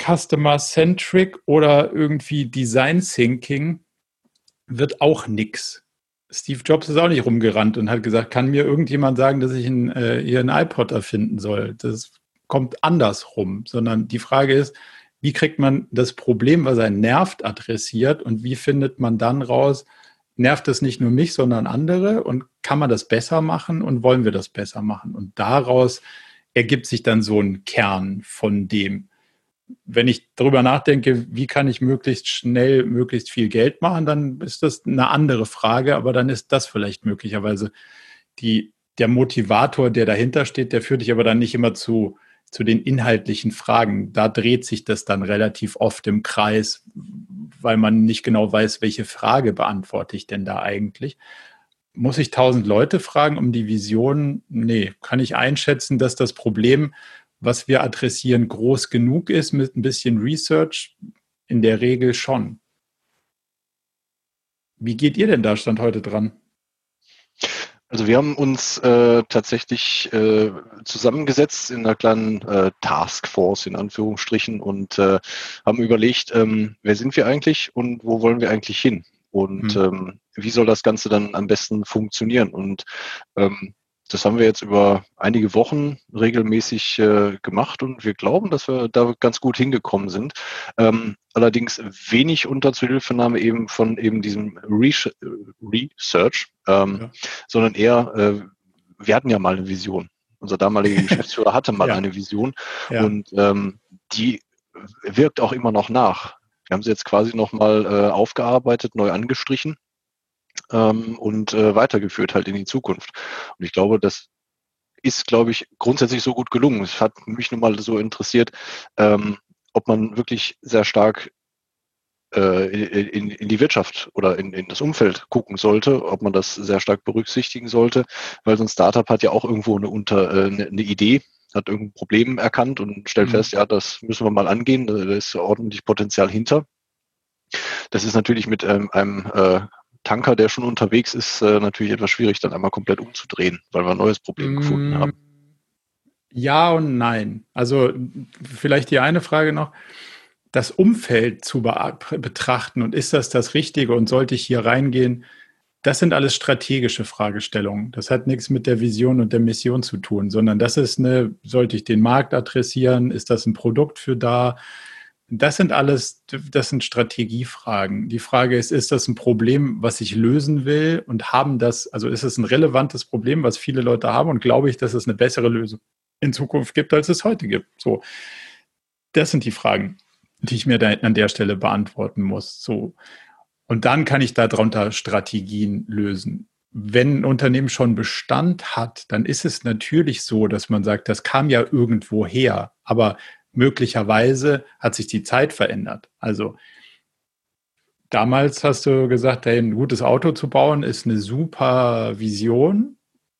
Customer Centric oder irgendwie Design Thinking, wird auch nichts. Steve Jobs ist auch nicht rumgerannt und hat gesagt, kann mir irgendjemand sagen, dass ich ein, äh, hier einen iPod erfinden soll? Das kommt andersrum, sondern die Frage ist, wie kriegt man das Problem, was einen nervt, adressiert und wie findet man dann raus, nervt es nicht nur mich, sondern andere? Und kann man das besser machen? Und wollen wir das besser machen? Und daraus ergibt sich dann so ein Kern von dem. Wenn ich darüber nachdenke, wie kann ich möglichst schnell möglichst viel Geld machen, dann ist das eine andere Frage, aber dann ist das vielleicht möglicherweise die, der Motivator, der dahinter steht, der führt dich aber dann nicht immer zu, zu den inhaltlichen Fragen. Da dreht sich das dann relativ oft im Kreis, weil man nicht genau weiß, welche Frage beantworte ich denn da eigentlich. muss ich tausend Leute fragen um die Vision? Nee, kann ich einschätzen, dass das Problem, was wir adressieren, groß genug ist mit ein bisschen Research? In der Regel schon. Wie geht ihr denn da Stand heute dran? Also wir haben uns äh, tatsächlich äh, zusammengesetzt in einer kleinen äh, Taskforce in Anführungsstrichen und äh, haben überlegt, ähm, wer sind wir eigentlich und wo wollen wir eigentlich hin? Und mhm. ähm, wie soll das Ganze dann am besten funktionieren? Und ähm, das haben wir jetzt über einige Wochen regelmäßig äh, gemacht und wir glauben, dass wir da ganz gut hingekommen sind. Ähm, allerdings wenig unter Zuhilfenahme eben von eben diesem Research, ähm, ja. sondern eher, äh, wir hatten ja mal eine Vision. Unser damaliger Geschäftsführer hatte mal ja. eine Vision ja. und ähm, die wirkt auch immer noch nach. Wir haben sie jetzt quasi nochmal äh, aufgearbeitet, neu angestrichen ähm, und äh, weitergeführt halt in die Zukunft. Und ich glaube, das ist, glaube ich, grundsätzlich so gut gelungen. Es hat mich nun mal so interessiert, ähm, ob man wirklich sehr stark äh, in, in, die Wirtschaft oder in, in das Umfeld gucken sollte, ob man das sehr stark berücksichtigen sollte, weil so ein Startup hat ja auch irgendwo eine, unter, äh, eine, eine Idee, hat irgendein Problem erkannt und stellt mhm. fest, ja, das müssen wir mal angehen, da ist ordentlich Potenzial hinter. Das ist natürlich mit ähm, einem äh, Tanker, der schon unterwegs ist, äh, natürlich etwas schwierig, dann einmal komplett umzudrehen, weil wir ein neues Problem mm, gefunden haben. Ja und nein. Also vielleicht die eine Frage noch. Das Umfeld zu betrachten und ist das das Richtige und sollte ich hier reingehen? Das sind alles strategische Fragestellungen. Das hat nichts mit der Vision und der Mission zu tun, sondern das ist eine, sollte ich den Markt adressieren? Ist das ein Produkt für da? Das sind alles, das sind Strategiefragen. Die Frage ist, ist das ein Problem, was ich lösen will und haben das, also ist es ein relevantes Problem, was viele Leute haben und glaube ich, dass es eine bessere Lösung in Zukunft gibt, als es heute gibt? So. Das sind die Fragen, die ich mir da an der Stelle beantworten muss. So. Und dann kann ich darunter Strategien lösen. Wenn ein Unternehmen schon Bestand hat, dann ist es natürlich so, dass man sagt, das kam ja irgendwo her. Aber möglicherweise hat sich die Zeit verändert. Also damals hast du gesagt, hey, ein gutes Auto zu bauen ist eine super Vision.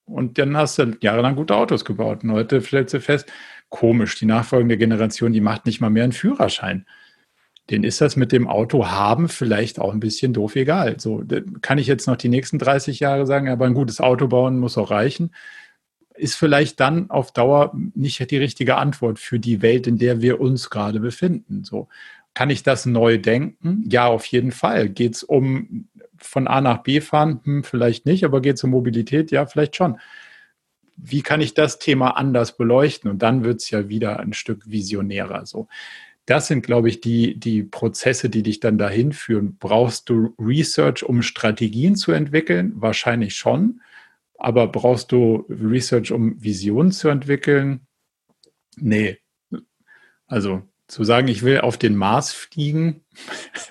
Und dann hast du jahrelang gute Autos gebaut. Und heute stellst du fest, komisch, die nachfolgende Generation, die macht nicht mal mehr einen Führerschein. Den ist das mit dem Auto haben vielleicht auch ein bisschen doof egal. So kann ich jetzt noch die nächsten 30 Jahre sagen, aber ein gutes Auto bauen muss auch reichen ist vielleicht dann auf Dauer nicht die richtige Antwort für die Welt, in der wir uns gerade befinden. So kann ich das neu denken? Ja, auf jeden Fall. Geht es um von A nach B fahren? Hm, vielleicht nicht, aber geht es um Mobilität? Ja, vielleicht schon. Wie kann ich das Thema anders beleuchten? Und dann wird es ja wieder ein Stück visionärer. So, das sind, glaube ich, die, die Prozesse, die dich dann dahin führen. Brauchst du Research, um Strategien zu entwickeln? Wahrscheinlich schon. Aber brauchst du Research, um Visionen zu entwickeln? Nee. Also zu sagen, ich will auf den Mars fliegen,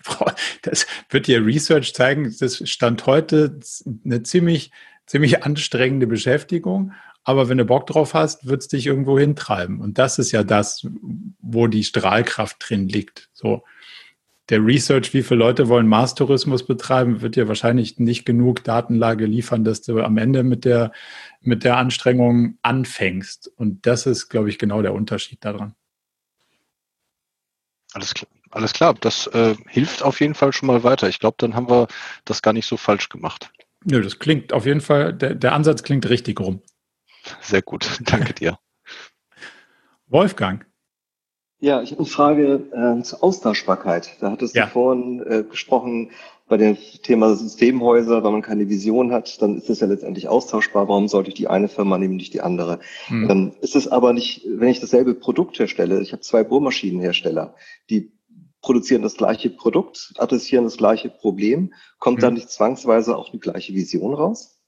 das wird dir Research zeigen, das stand heute eine ziemlich, ziemlich anstrengende Beschäftigung. Aber wenn du Bock drauf hast, wird es dich irgendwo hintreiben. Und das ist ja das, wo die Strahlkraft drin liegt. So der Research, wie viele Leute wollen Mars-Tourismus betreiben, wird dir wahrscheinlich nicht genug Datenlage liefern, dass du am Ende mit der, mit der Anstrengung anfängst. Und das ist, glaube ich, genau der Unterschied daran. Alles klar. Alles klar, das äh, hilft auf jeden Fall schon mal weiter. Ich glaube, dann haben wir das gar nicht so falsch gemacht. Nö, das klingt auf jeden Fall, der, der Ansatz klingt richtig rum. Sehr gut, danke dir. Wolfgang. Ja, ich habe eine Frage äh, zur Austauschbarkeit. Da hattest ja. du vorhin äh, gesprochen bei dem Thema Systemhäuser, wenn man keine Vision hat, dann ist es ja letztendlich austauschbar. Warum sollte ich die eine Firma nehmen, nicht die andere? Hm. Ähm, ist es aber nicht, wenn ich dasselbe Produkt herstelle, ich habe zwei Bohrmaschinenhersteller, die produzieren das gleiche Produkt, adressieren das gleiche Problem, kommt hm. dann nicht zwangsweise auch eine gleiche Vision raus?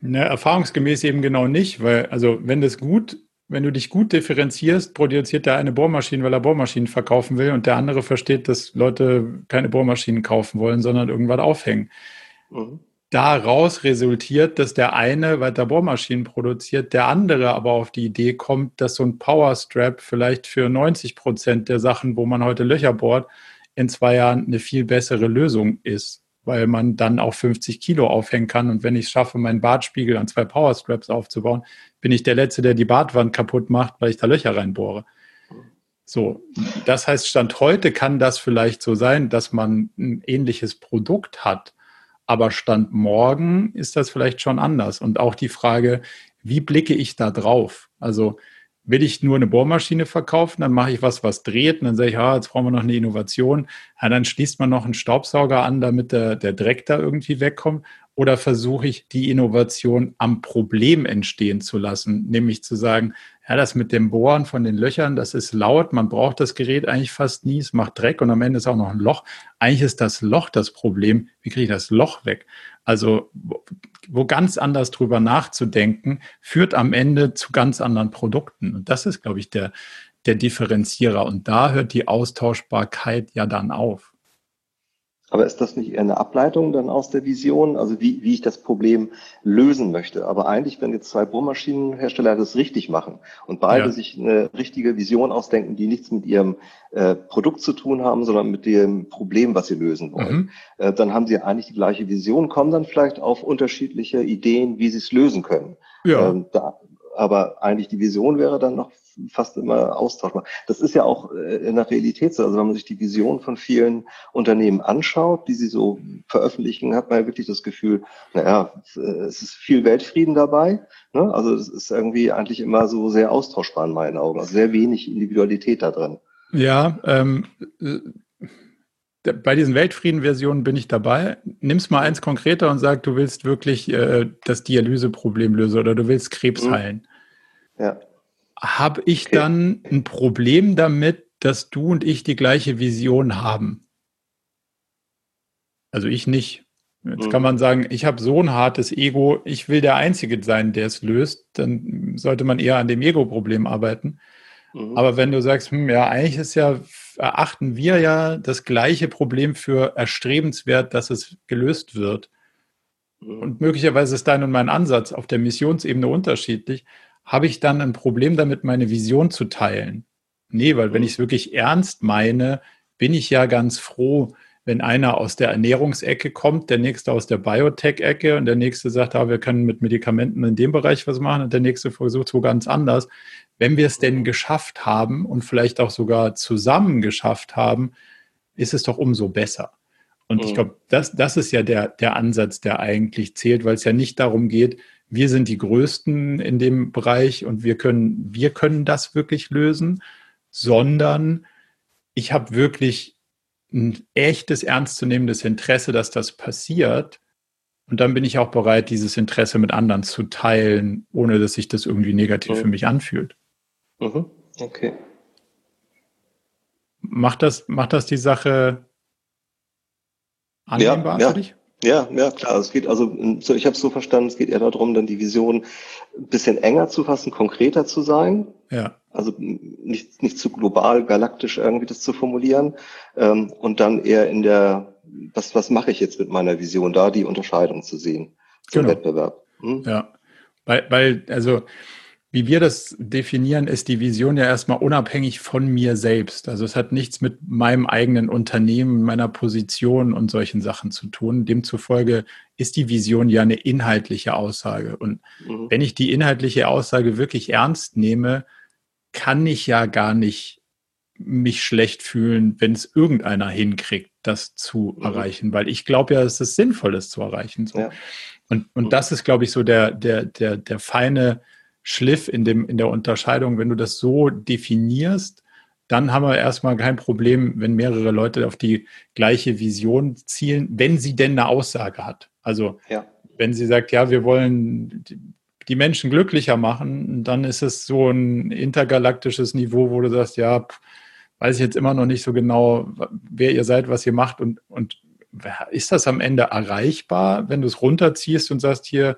Ne, erfahrungsgemäß eben genau nicht, weil also wenn das gut wenn du dich gut differenzierst, produziert der eine Bohrmaschinen, weil er Bohrmaschinen verkaufen will und der andere versteht, dass Leute keine Bohrmaschinen kaufen wollen, sondern irgendwas aufhängen. Mhm. Daraus resultiert, dass der eine weiter Bohrmaschinen produziert, der andere aber auf die Idee kommt, dass so ein Powerstrap vielleicht für 90 Prozent der Sachen, wo man heute Löcher bohrt, in zwei Jahren eine viel bessere Lösung ist. Weil man dann auch 50 Kilo aufhängen kann. Und wenn ich es schaffe, meinen Bartspiegel an zwei Powerstraps aufzubauen, bin ich der Letzte, der die Bartwand kaputt macht, weil ich da Löcher reinbohre. So, das heißt, Stand heute kann das vielleicht so sein, dass man ein ähnliches Produkt hat, aber Stand morgen ist das vielleicht schon anders. Und auch die Frage, wie blicke ich da drauf? Also will ich nur eine Bohrmaschine verkaufen, dann mache ich was, was dreht und dann sage ich, ah, jetzt brauchen wir noch eine Innovation. Ja, dann schließt man noch einen Staubsauger an, damit der, der Dreck da irgendwie wegkommt. Oder versuche ich, die Innovation am Problem entstehen zu lassen, nämlich zu sagen, ja, das mit dem Bohren von den Löchern, das ist laut, man braucht das Gerät eigentlich fast nie, es macht Dreck und am Ende ist auch noch ein Loch. Eigentlich ist das Loch das Problem. Wie kriege ich das Loch weg? Also, wo ganz anders drüber nachzudenken, führt am Ende zu ganz anderen Produkten. Und das ist, glaube ich, der, der Differenzierer. Und da hört die Austauschbarkeit ja dann auf. Aber ist das nicht eher eine Ableitung dann aus der Vision, also wie, wie ich das Problem lösen möchte? Aber eigentlich, wenn jetzt zwei Bohrmaschinenhersteller das richtig machen und beide ja. sich eine richtige Vision ausdenken, die nichts mit ihrem äh, Produkt zu tun haben, sondern mit dem Problem, was sie lösen wollen, mhm. äh, dann haben sie eigentlich die gleiche Vision, kommen dann vielleicht auf unterschiedliche Ideen, wie sie es lösen können. Ja. Ähm, da, aber eigentlich die Vision wäre dann noch fast immer austauschbar. Das ist ja auch äh, in der Realität so. Also wenn man sich die Vision von vielen Unternehmen anschaut, die sie so veröffentlichen, hat man ja wirklich das Gefühl, naja, es ist viel Weltfrieden dabei. Ne? Also es ist irgendwie eigentlich immer so sehr austauschbar in meinen Augen. Also sehr wenig Individualität da drin. Ja, ähm, äh, bei diesen Weltfrieden-Versionen bin ich dabei. Nimm's mal eins konkreter und sag, du willst wirklich äh, das Dialyseproblem lösen oder du willst Krebs mhm. heilen. Ja habe ich okay. dann ein Problem damit, dass du und ich die gleiche Vision haben. Also ich nicht. Jetzt mhm. kann man sagen, ich habe so ein hartes Ego, ich will der Einzige sein, der es löst, dann sollte man eher an dem Ego-Problem arbeiten. Mhm. Aber wenn du sagst, hm, ja, eigentlich ist ja, erachten wir ja das gleiche Problem für erstrebenswert, dass es gelöst wird. Mhm. Und möglicherweise ist dein und mein Ansatz auf der Missionsebene unterschiedlich habe ich dann ein Problem damit, meine Vision zu teilen? Nee, weil wenn mhm. ich es wirklich ernst meine, bin ich ja ganz froh, wenn einer aus der Ernährungsecke kommt, der nächste aus der Biotech-Ecke und der nächste sagt, ah, wir können mit Medikamenten in dem Bereich was machen und der nächste versucht es wo ganz anders. Wenn wir es denn mhm. geschafft haben und vielleicht auch sogar zusammen geschafft haben, ist es doch umso besser. Und mhm. ich glaube, das, das ist ja der, der Ansatz, der eigentlich zählt, weil es ja nicht darum geht, wir sind die Größten in dem Bereich und wir können, wir können das wirklich lösen, sondern ich habe wirklich ein echtes, ernstzunehmendes Interesse, dass das passiert. Und dann bin ich auch bereit, dieses Interesse mit anderen zu teilen, ohne dass sich das irgendwie negativ mhm. für mich anfühlt. Mhm. Okay. Macht das, macht das die Sache annehmbar ja, ja. für dich? Ja, ja, klar. Es geht also, ich habe es so verstanden, es geht eher darum, dann die Vision ein bisschen enger zu fassen, konkreter zu sein. Ja. Also nicht, nicht zu global, galaktisch irgendwie das zu formulieren. Ähm, und dann eher in der, was, was mache ich jetzt mit meiner Vision, da die Unterscheidung zu sehen zum genau. Wettbewerb. Hm? Ja. Weil, weil, also wie wir das definieren, ist die Vision ja erstmal unabhängig von mir selbst. Also es hat nichts mit meinem eigenen Unternehmen, meiner Position und solchen Sachen zu tun. Demzufolge ist die Vision ja eine inhaltliche Aussage. Und mhm. wenn ich die inhaltliche Aussage wirklich ernst nehme, kann ich ja gar nicht mich schlecht fühlen, wenn es irgendeiner hinkriegt, das zu mhm. erreichen, weil ich glaube ja, es ist sinnvoll, das zu erreichen. So. Ja. Und, und mhm. das ist, glaube ich, so der, der, der, der feine, Schliff in, dem, in der Unterscheidung. Wenn du das so definierst, dann haben wir erstmal kein Problem, wenn mehrere Leute auf die gleiche Vision zielen, wenn sie denn eine Aussage hat. Also ja. wenn sie sagt, ja, wir wollen die Menschen glücklicher machen, dann ist es so ein intergalaktisches Niveau, wo du sagst, ja, weiß ich jetzt immer noch nicht so genau, wer ihr seid, was ihr macht und, und ist das am Ende erreichbar, wenn du es runterziehst und sagst hier,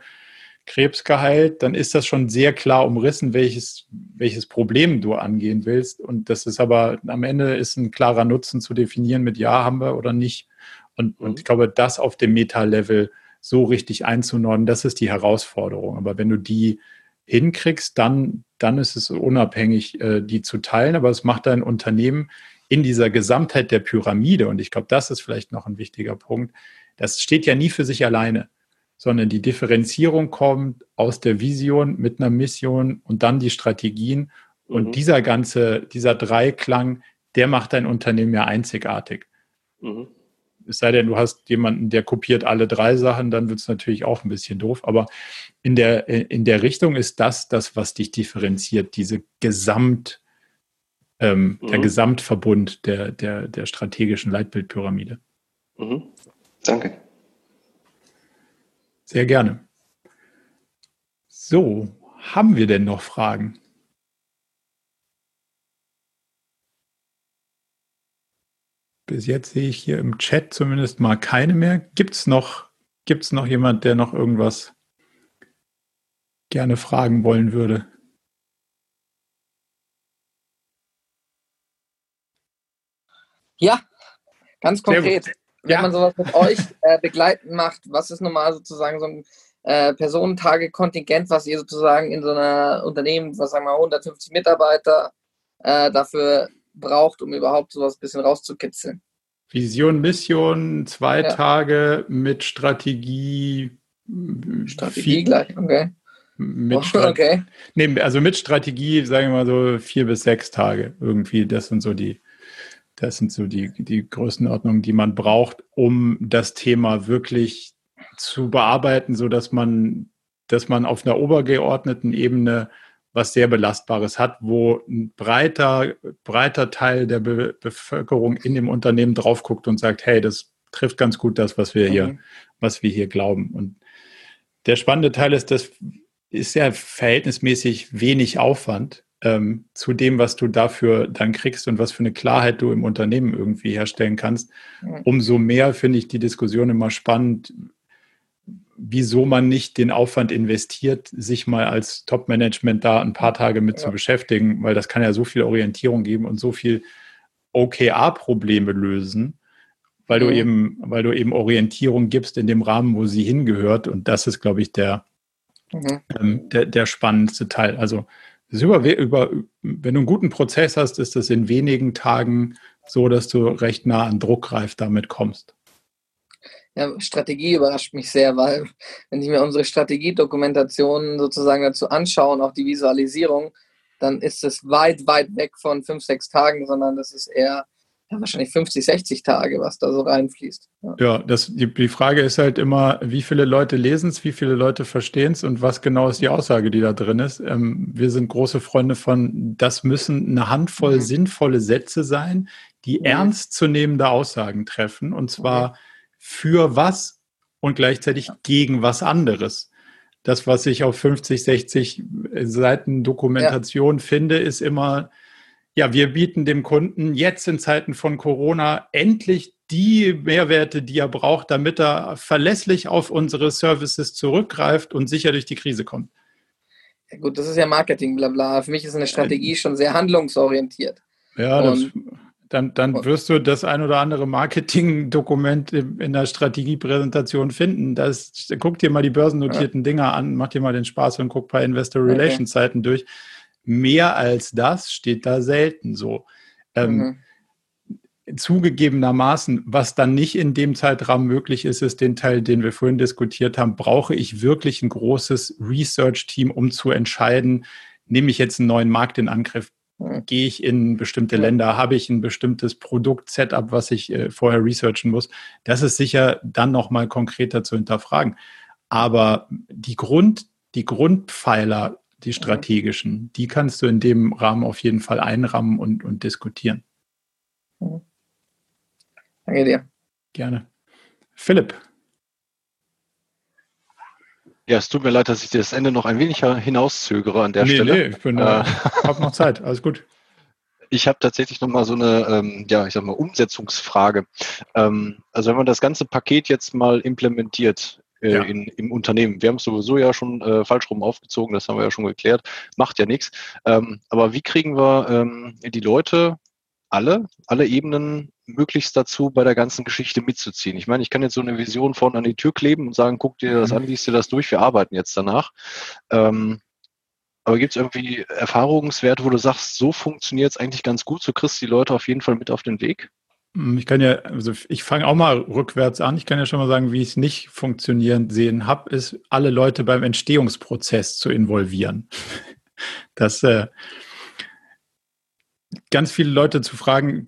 Krebs geheilt, dann ist das schon sehr klar umrissen, welches, welches Problem du angehen willst. Und das ist aber am Ende ist ein klarer Nutzen zu definieren mit Ja haben wir oder nicht. Und, mhm. und ich glaube, das auf dem Meta-Level so richtig einzunordnen, das ist die Herausforderung. Aber wenn du die hinkriegst, dann, dann ist es unabhängig, äh, die zu teilen. Aber es macht dein Unternehmen in dieser Gesamtheit der Pyramide, und ich glaube, das ist vielleicht noch ein wichtiger Punkt, das steht ja nie für sich alleine, sondern die Differenzierung kommt aus der Vision mit einer Mission und dann die Strategien. Und mhm. dieser ganze, dieser Dreiklang, der macht dein Unternehmen ja einzigartig. Mhm. Es sei denn, du hast jemanden, der kopiert alle drei Sachen, dann wird es natürlich auch ein bisschen doof. Aber in der, in der Richtung ist das das, was dich differenziert, diese Gesamt, ähm, mhm. der Gesamtverbund der, der, der strategischen Leitbildpyramide. Mhm. Danke. Sehr gerne. So, haben wir denn noch Fragen? Bis jetzt sehe ich hier im Chat zumindest mal keine mehr. Gibt es noch, gibt's noch jemand, der noch irgendwas gerne fragen wollen würde? Ja, ganz konkret. Wenn ja. man sowas mit euch äh, begleiten macht, was ist normal sozusagen so ein äh, Personentage-Kontingent, was ihr sozusagen in so einer Unternehmen, was sagen wir 150 Mitarbeiter äh, dafür braucht, um überhaupt sowas ein bisschen rauszukitzeln? Vision, Mission, zwei ja. Tage mit Strategie. Strategie viel, gleich, okay. Mit oh, okay. Nee, also mit Strategie, sagen wir mal so vier bis sechs Tage irgendwie. Das sind so die, das sind so die, die Größenordnungen, die man braucht, um das Thema wirklich zu bearbeiten, so dass man, dass man auf einer obergeordneten Ebene was sehr Belastbares hat, wo ein breiter, breiter Teil der Be Bevölkerung in dem Unternehmen drauf guckt und sagt, hey, das trifft ganz gut das, was wir hier, mhm. was wir hier glauben. Und der spannende Teil ist, das ist ja verhältnismäßig wenig Aufwand ähm, zu dem, was du dafür dann kriegst und was für eine Klarheit du im Unternehmen irgendwie herstellen kannst. Mhm. Umso mehr finde ich die Diskussion immer spannend, wieso man nicht den Aufwand investiert, sich mal als Top-Management da ein paar Tage mit ja. zu beschäftigen, weil das kann ja so viel Orientierung geben und so viel OKR-Probleme lösen, weil mhm. du eben, weil du eben Orientierung gibst in dem Rahmen, wo sie hingehört. Und das ist, glaube ich, der, mhm. ähm, der, der spannendste Teil. Also über, über, wenn du einen guten Prozess hast, ist das in wenigen Tagen so, dass du recht nah an Druckreif damit kommst. Ja, Strategie überrascht mich sehr, weil wenn ich mir unsere Strategiedokumentation sozusagen dazu anschaue und auch die Visualisierung, dann ist es weit, weit weg von fünf, sechs Tagen, sondern das ist eher ja, wahrscheinlich 50, 60 Tage, was da so reinfließt. Ja, ja das, die, die Frage ist halt immer, wie viele Leute lesen es, wie viele Leute verstehen es und was genau ist die Aussage, die da drin ist. Ähm, wir sind große Freunde von, das müssen eine Handvoll mhm. sinnvolle Sätze sein, die mhm. ernstzunehmende Aussagen treffen und zwar mhm für was und gleichzeitig gegen was anderes. Das, was ich auf 50, 60 Seiten Dokumentation ja. finde, ist immer, ja, wir bieten dem Kunden jetzt in Zeiten von Corona endlich die Mehrwerte, die er braucht, damit er verlässlich auf unsere Services zurückgreift und sicher durch die Krise kommt. Ja, gut, das ist ja Marketing, bla bla. Für mich ist eine Strategie schon sehr handlungsorientiert. Ja, das, dann, dann wirst du das ein oder andere Marketing-Dokument in der Strategiepräsentation finden. Das, guck dir mal die börsennotierten ja. Dinger an, mach dir mal den Spaß und guck ein paar Investor Relations Seiten okay. durch. Mehr als das steht da selten so. Ähm, mhm. Zugegebenermaßen, was dann nicht in dem Zeitrahmen möglich ist, ist den Teil, den wir vorhin diskutiert haben, brauche ich wirklich ein großes Research-Team, um zu entscheiden, nehme ich jetzt einen neuen Markt in Angriff, Gehe ich in bestimmte Länder? Habe ich ein bestimmtes Produkt-Setup, was ich äh, vorher researchen muss? Das ist sicher dann nochmal konkreter zu hinterfragen. Aber die Grund, die Grundpfeiler, die strategischen, die kannst du in dem Rahmen auf jeden Fall einrammen und, und diskutieren. Danke dir. Gerne. Philipp, ja, es tut mir leid, dass ich das Ende noch ein wenig hinauszögere an der nee, Stelle. Nee, ich bin, äh, habe noch Zeit, alles gut. Ich habe tatsächlich noch mal so eine, ähm, ja, ich sag mal, Umsetzungsfrage. Ähm, also wenn man das ganze Paket jetzt mal implementiert äh, ja. in, im Unternehmen, wir haben es sowieso ja schon äh, falsch rum aufgezogen, das haben wir ja schon geklärt, macht ja nichts. Ähm, aber wie kriegen wir ähm, die Leute alle, alle Ebenen möglichst dazu, bei der ganzen Geschichte mitzuziehen. Ich meine, ich kann jetzt so eine Vision vorne an die Tür kleben und sagen, guck dir das mhm. an, liest dir das durch, wir arbeiten jetzt danach. Ähm, aber gibt es irgendwie Erfahrungswerte, wo du sagst, so funktioniert es eigentlich ganz gut, so kriegst du die Leute auf jeden Fall mit auf den Weg? Hm, ich kann ja, also ich fange auch mal rückwärts an. Ich kann ja schon mal sagen, wie ich es nicht funktionieren sehen habe, ist, alle Leute beim Entstehungsprozess zu involvieren. Das äh, ganz viele Leute zu fragen,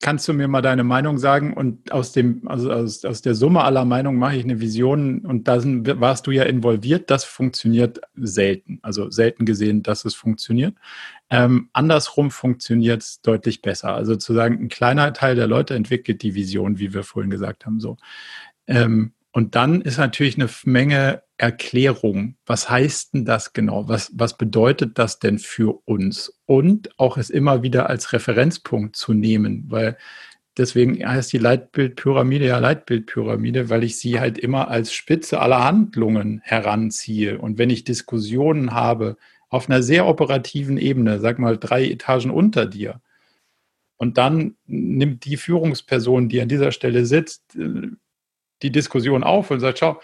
kannst du mir mal deine Meinung sagen? Und aus dem, also aus, aus der Summe aller Meinungen mache ich eine Vision und da warst du ja involviert. Das funktioniert selten. Also selten gesehen, dass es funktioniert. Ähm, andersrum funktioniert es deutlich besser. Also zu sagen, ein kleiner Teil der Leute entwickelt die Vision, wie wir vorhin gesagt haben. So. Ähm, und dann ist natürlich eine Menge Erklärung. Was heißt denn das genau? Was, was bedeutet das denn für uns? Und auch es immer wieder als Referenzpunkt zu nehmen, weil deswegen heißt die Leitbildpyramide ja Leitbildpyramide, weil ich sie halt immer als Spitze aller Handlungen heranziehe. Und wenn ich Diskussionen habe auf einer sehr operativen Ebene, sag mal drei Etagen unter dir, und dann nimmt die Führungsperson, die an dieser Stelle sitzt, die Diskussion auf und sagt, schau,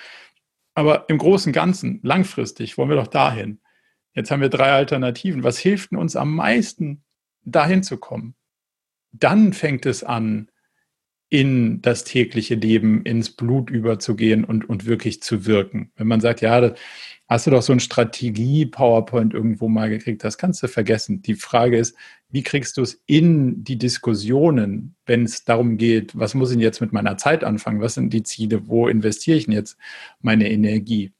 aber im Großen und Ganzen, langfristig, wollen wir doch dahin. Jetzt haben wir drei Alternativen. Was hilft uns am meisten, dahin zu kommen? Dann fängt es an, in das tägliche Leben, ins Blut überzugehen und, und wirklich zu wirken. Wenn man sagt, ja, das, hast du doch so ein Strategie-PowerPoint irgendwo mal gekriegt, das kannst du vergessen. Die Frage ist, wie kriegst du es in die Diskussionen, wenn es darum geht, was muss ich jetzt mit meiner Zeit anfangen? Was sind die Ziele? Wo investiere ich jetzt meine Energie?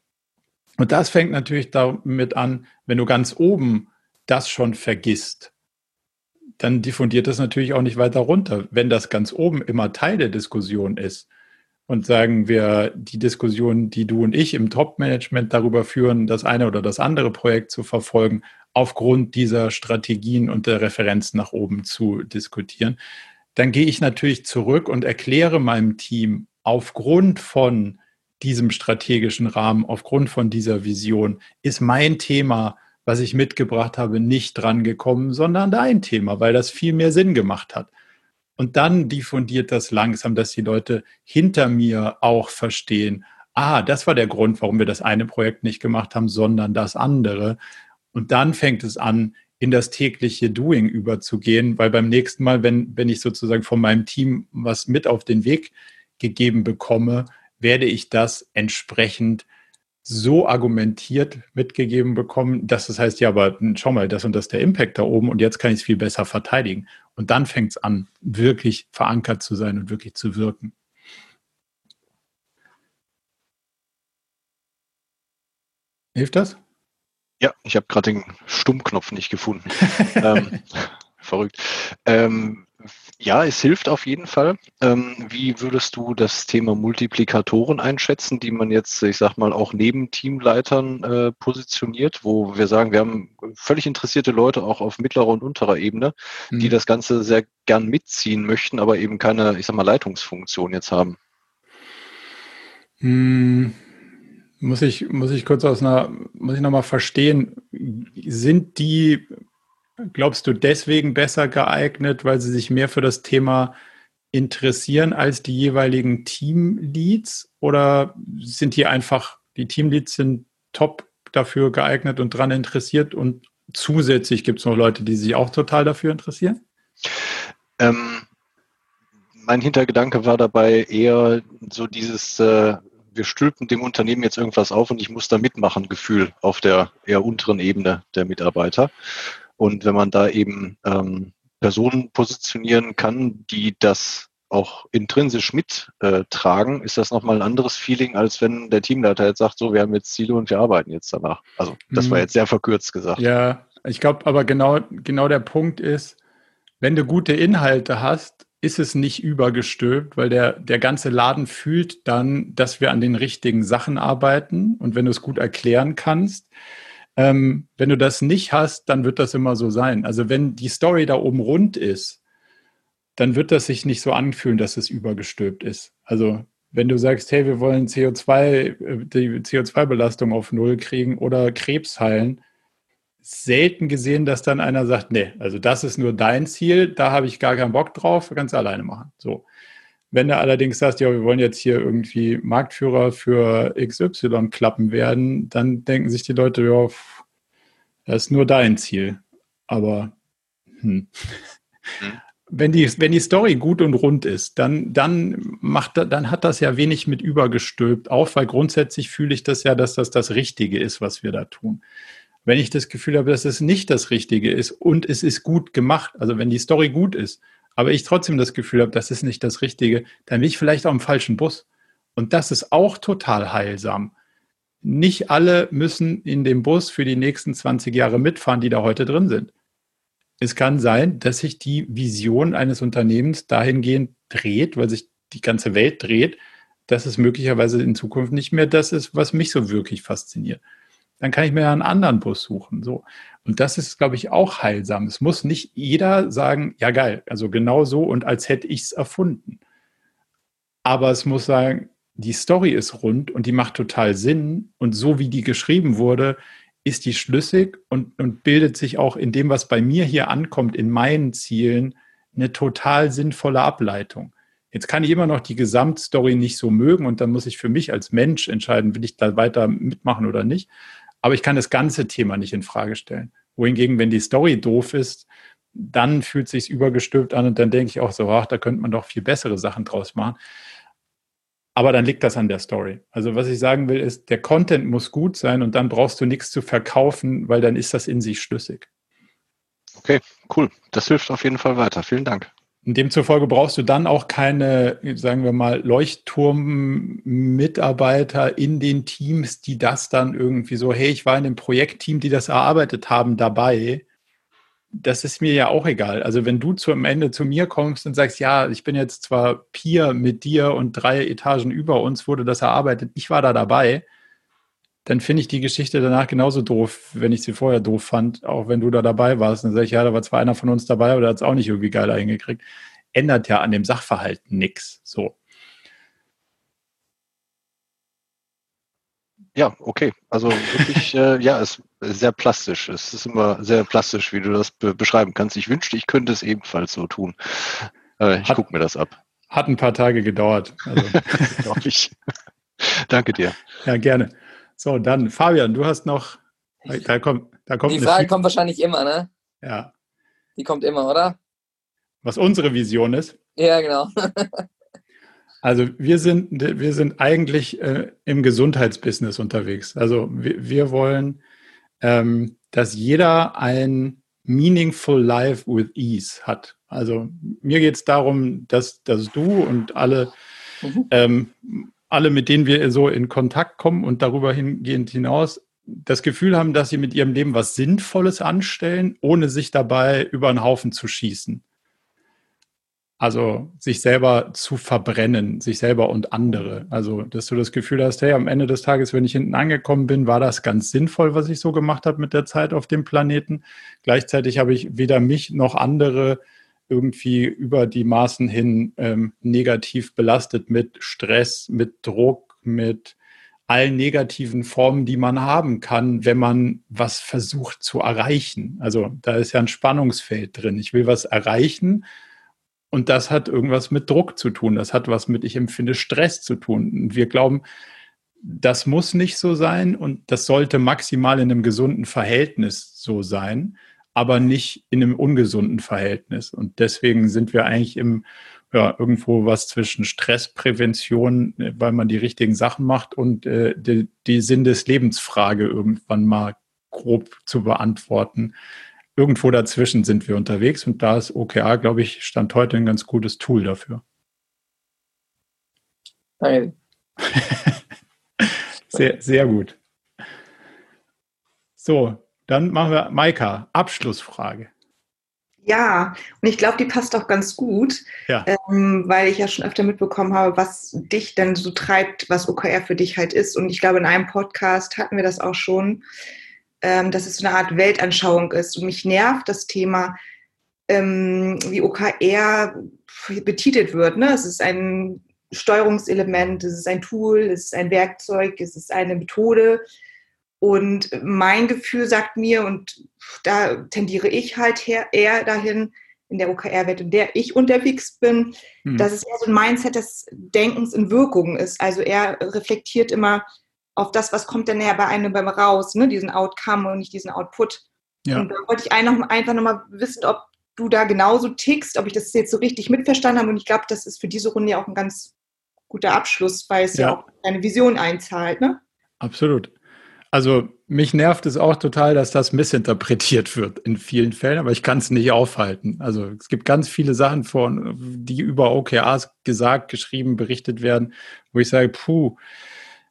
Und das fängt natürlich damit an, wenn du ganz oben das schon vergisst, dann diffundiert das natürlich auch nicht weiter runter. Wenn das ganz oben immer Teil der Diskussion ist und sagen wir, die Diskussion, die du und ich im Top-Management darüber führen, das eine oder das andere Projekt zu verfolgen, aufgrund dieser Strategien und der Referenzen nach oben zu diskutieren, dann gehe ich natürlich zurück und erkläre meinem Team aufgrund von diesem strategischen Rahmen, aufgrund von dieser Vision, ist mein Thema was ich mitgebracht habe, nicht drangekommen, sondern dein Thema, weil das viel mehr Sinn gemacht hat. Und dann diffundiert das langsam, dass die Leute hinter mir auch verstehen, ah, das war der Grund, warum wir das eine Projekt nicht gemacht haben, sondern das andere. Und dann fängt es an, in das tägliche Doing überzugehen, weil beim nächsten Mal, wenn, wenn ich sozusagen von meinem Team was mit auf den Weg gegeben bekomme, werde ich das entsprechend so argumentiert mitgegeben bekommen, dass es heißt, ja, aber schau mal, das und das ist der Impact da oben und jetzt kann ich es viel besser verteidigen. Und dann fängt es an, wirklich verankert zu sein und wirklich zu wirken. Hilft das? Ja, ich habe gerade den Stummknopf nicht gefunden. ähm, verrückt. Ähm, ja, es hilft auf jeden Fall. Ähm, wie würdest du das Thema Multiplikatoren einschätzen, die man jetzt, ich sag mal, auch neben Teamleitern äh, positioniert, wo wir sagen, wir haben völlig interessierte Leute auch auf mittlerer und unterer Ebene, mhm. die das Ganze sehr gern mitziehen möchten, aber eben keine, ich sag mal, Leitungsfunktion jetzt haben? Mhm. Muss ich, muss ich kurz aus einer, muss ich nochmal verstehen, sind die glaubst du, deswegen besser geeignet, weil sie sich mehr für das Thema interessieren als die jeweiligen Teamleads? Oder sind die einfach, die Teamleads sind top dafür geeignet und daran interessiert und zusätzlich gibt es noch Leute, die sich auch total dafür interessieren? Ähm, mein Hintergedanke war dabei eher so dieses, äh, wir stülpen dem Unternehmen jetzt irgendwas auf und ich muss da mitmachen, Gefühl auf der eher unteren Ebene der Mitarbeiter. Und wenn man da eben ähm, Personen positionieren kann, die das auch intrinsisch mittragen, äh, ist das nochmal ein anderes Feeling, als wenn der Teamleiter jetzt sagt, so, wir haben jetzt Ziele und wir arbeiten jetzt danach. Also das war mhm. jetzt sehr verkürzt gesagt. Ja, ich glaube aber genau, genau der Punkt ist, wenn du gute Inhalte hast, ist es nicht übergestülpt, weil der, der ganze Laden fühlt dann, dass wir an den richtigen Sachen arbeiten. Und wenn du es gut erklären kannst, ähm, wenn du das nicht hast, dann wird das immer so sein. Also wenn die Story da oben rund ist, dann wird das sich nicht so anfühlen, dass es übergestülpt ist. Also wenn du sagst, hey, wir wollen CO2, äh, die CO2-Belastung auf Null kriegen oder Krebs heilen, selten gesehen, dass dann einer sagt, nee, also das ist nur dein Ziel, da habe ich gar keinen Bock drauf, du alleine machen. So. Wenn du allerdings sagst, ja, wir wollen jetzt hier irgendwie Marktführer für XY-Klappen werden, dann denken sich die Leute, ja, das ist nur dein Ziel. Aber hm. Mhm. wenn die, wenn die Story gut und rund ist, dann, dann macht, dann hat das ja wenig mit übergestülpt auf, weil grundsätzlich fühle ich das ja, dass das das Richtige ist, was wir da tun. Wenn ich das Gefühl habe, dass es nicht das Richtige ist und es ist gut gemacht, also wenn die Story gut ist, aber ich trotzdem das Gefühl habe, das ist nicht das Richtige, dann bin ich vielleicht auch im falschen Bus. Und das ist auch total heilsam. Nicht alle müssen in dem Bus für die nächsten 20 Jahre mitfahren, die da heute drin sind. Es kann sein, dass sich die Vision eines Unternehmens dahingehend dreht, weil sich die ganze Welt dreht, dass es möglicherweise in Zukunft nicht mehr das ist, was mich so wirklich fasziniert. Dann kann ich mir einen anderen Bus suchen. So. Und das ist, glaube ich, auch heilsam. Es muss nicht jeder sagen, ja geil, also genau so und als hätte ich es erfunden. Aber es muss sagen, die Story ist rund und die macht total Sinn. Und so wie die geschrieben wurde, ist die schlüssig und, und bildet sich auch in dem, was bei mir hier ankommt, in meinen Zielen, eine total sinnvolle Ableitung. Jetzt kann ich immer noch die Gesamtstory nicht so mögen und dann muss ich für mich als Mensch entscheiden, will ich da weiter mitmachen oder nicht. Aber ich kann das ganze Thema nicht in Frage stellen. Wohingegen, wenn die Story doof ist, dann fühlt es sich übergestülpt an und dann denke ich auch so, ach, da könnte man doch viel bessere Sachen draus machen. Aber dann liegt das an der Story. Also was ich sagen will, ist, der Content muss gut sein und dann brauchst du nichts zu verkaufen, weil dann ist das in sich schlüssig. Okay, cool. Das hilft auf jeden Fall weiter. Vielen Dank. Demzufolge brauchst du dann auch keine, sagen wir mal, Leuchtturm-Mitarbeiter in den Teams, die das dann irgendwie so, hey, ich war in dem Projektteam, die das erarbeitet haben, dabei. Das ist mir ja auch egal. Also wenn du zum Ende zu mir kommst und sagst, ja, ich bin jetzt zwar Peer mit dir und drei Etagen über uns wurde das erarbeitet, ich war da dabei, dann finde ich die Geschichte danach genauso doof, wenn ich sie vorher doof fand, auch wenn du da dabei warst. Dann sage ich, ja, da war zwar einer von uns dabei, aber der hat es auch nicht irgendwie geil hingekriegt. Ändert ja an dem Sachverhalt nichts. So. Ja, okay. Also wirklich, äh, ja, es ist sehr plastisch. Es ist immer sehr plastisch, wie du das be beschreiben kannst. Ich wünschte, ich könnte es ebenfalls so tun. Äh, ich gucke mir das ab. Hat ein paar Tage gedauert. Also. Glaube ich. Danke dir. Ja, gerne. So, dann Fabian, du hast noch. Da kommt, da kommt die Frage kommt wahrscheinlich immer, ne? Ja. Die kommt immer, oder? Was unsere Vision ist. Ja, genau. also wir sind, wir sind eigentlich äh, im Gesundheitsbusiness unterwegs. Also wir, wir wollen, ähm, dass jeder ein meaningful life with ease hat. Also mir geht es darum, dass, dass du und alle mhm. ähm, alle, mit denen wir so in Kontakt kommen und darüber hingehend hinaus das Gefühl haben, dass sie mit ihrem Leben was Sinnvolles anstellen, ohne sich dabei über den Haufen zu schießen. Also sich selber zu verbrennen, sich selber und andere. Also, dass du das Gefühl hast, hey, am Ende des Tages, wenn ich hinten angekommen bin, war das ganz sinnvoll, was ich so gemacht habe mit der Zeit auf dem Planeten. Gleichzeitig habe ich weder mich noch andere irgendwie über die Maßen hin ähm, negativ belastet mit Stress, mit Druck, mit allen negativen Formen, die man haben kann, wenn man was versucht zu erreichen. Also da ist ja ein Spannungsfeld drin. Ich will was erreichen und das hat irgendwas mit Druck zu tun. Das hat was mit, ich empfinde Stress zu tun. Und wir glauben, das muss nicht so sein und das sollte maximal in einem gesunden Verhältnis so sein aber nicht in einem ungesunden Verhältnis. Und deswegen sind wir eigentlich im, ja, irgendwo was zwischen Stressprävention, äh, weil man die richtigen Sachen macht und äh, die, die Sinn des Lebensfrage irgendwann mal grob zu beantworten. Irgendwo dazwischen sind wir unterwegs und da ist OKR, glaube ich, stand heute ein ganz gutes Tool dafür. Danke. sehr, sehr gut. So, dann machen wir Maika, Abschlussfrage. Ja, und ich glaube, die passt auch ganz gut, ja. ähm, weil ich ja schon öfter mitbekommen habe, was dich dann so treibt, was OKR für dich halt ist. Und ich glaube, in einem Podcast hatten wir das auch schon, ähm, dass es so eine Art Weltanschauung ist. Und mich nervt das Thema, ähm, wie OKR betitelt wird. Ne? Es ist ein Steuerungselement, es ist ein Tool, es ist ein Werkzeug, es ist eine Methode. Und mein Gefühl sagt mir, und da tendiere ich halt her, eher dahin, in der OKR-Welt, in der ich unterwegs bin, hm. dass es eher so ein Mindset des Denkens in Wirkungen ist. Also er reflektiert immer auf das, was kommt denn näher bei einem beim raus, ne? diesen Outcome und nicht diesen Output. Ja. Und da wollte ich einfach nochmal wissen, ob du da genauso tickst, ob ich das jetzt so richtig mitverstanden habe. Und ich glaube, das ist für diese Runde ja auch ein ganz guter Abschluss, weil es ja, ja auch deine Vision einzahlt. Ne? Absolut. Also mich nervt es auch total, dass das missinterpretiert wird in vielen Fällen, aber ich kann es nicht aufhalten. Also es gibt ganz viele Sachen von, die über OKRs gesagt, geschrieben, berichtet werden, wo ich sage, puh,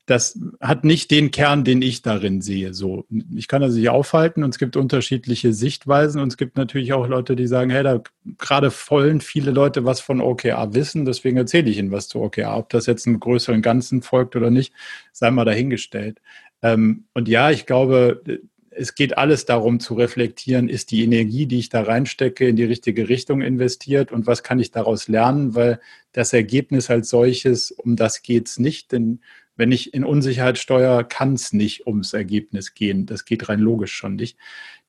das hat nicht den Kern, den ich darin sehe. So, ich kann das nicht aufhalten und es gibt unterschiedliche Sichtweisen und es gibt natürlich auch Leute, die sagen, hey, da gerade vollen viele Leute was von OKR wissen, deswegen erzähle ich ihnen was zu OKR. Ob das jetzt einem größeren Ganzen folgt oder nicht, sei mal dahingestellt. Ähm, und ja, ich glaube, es geht alles darum zu reflektieren, ist die Energie, die ich da reinstecke, in die richtige Richtung investiert und was kann ich daraus lernen, weil das Ergebnis als solches, um das geht es nicht, denn wenn ich in Unsicherheit steuere, kann es nicht ums Ergebnis gehen. Das geht rein logisch schon nicht.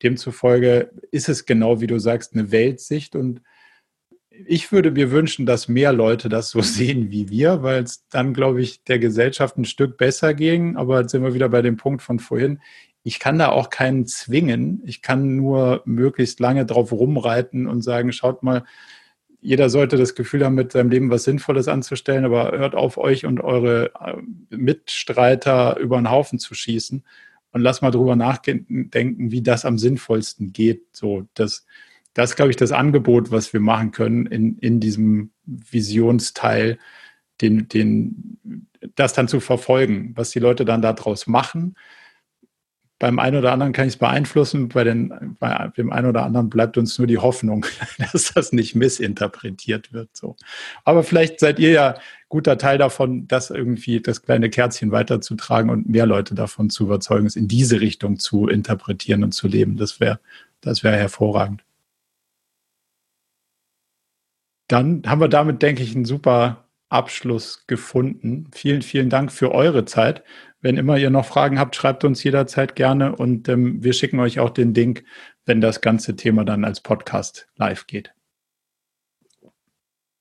Demzufolge ist es genau, wie du sagst, eine Weltsicht und ich würde mir wünschen, dass mehr Leute das so sehen wie wir, weil es dann, glaube ich, der Gesellschaft ein Stück besser ging. Aber jetzt sind wir wieder bei dem Punkt von vorhin. Ich kann da auch keinen zwingen. Ich kann nur möglichst lange drauf rumreiten und sagen, schaut mal, jeder sollte das Gefühl haben, mit seinem Leben was Sinnvolles anzustellen, aber hört auf, euch und eure äh, Mitstreiter über den Haufen zu schießen und lasst mal drüber nachdenken, wie das am sinnvollsten geht. So, das, das ist, glaube ich, das Angebot, was wir machen können in, in diesem Visionsteil, den, den, das dann zu verfolgen, was die Leute dann daraus machen beim einen oder anderen kann ich es beeinflussen, bei, den, bei dem einen oder anderen bleibt uns nur die Hoffnung, dass das nicht missinterpretiert wird. So. Aber vielleicht seid ihr ja guter Teil davon, das irgendwie das kleine Kerzchen weiterzutragen und mehr Leute davon zu überzeugen, es in diese Richtung zu interpretieren und zu leben. Das wäre das wäre hervorragend. Dann haben wir damit, denke ich, einen super Abschluss gefunden. Vielen, vielen Dank für eure Zeit. Wenn immer ihr noch Fragen habt, schreibt uns jederzeit gerne und ähm, wir schicken euch auch den Link, wenn das ganze Thema dann als Podcast live geht.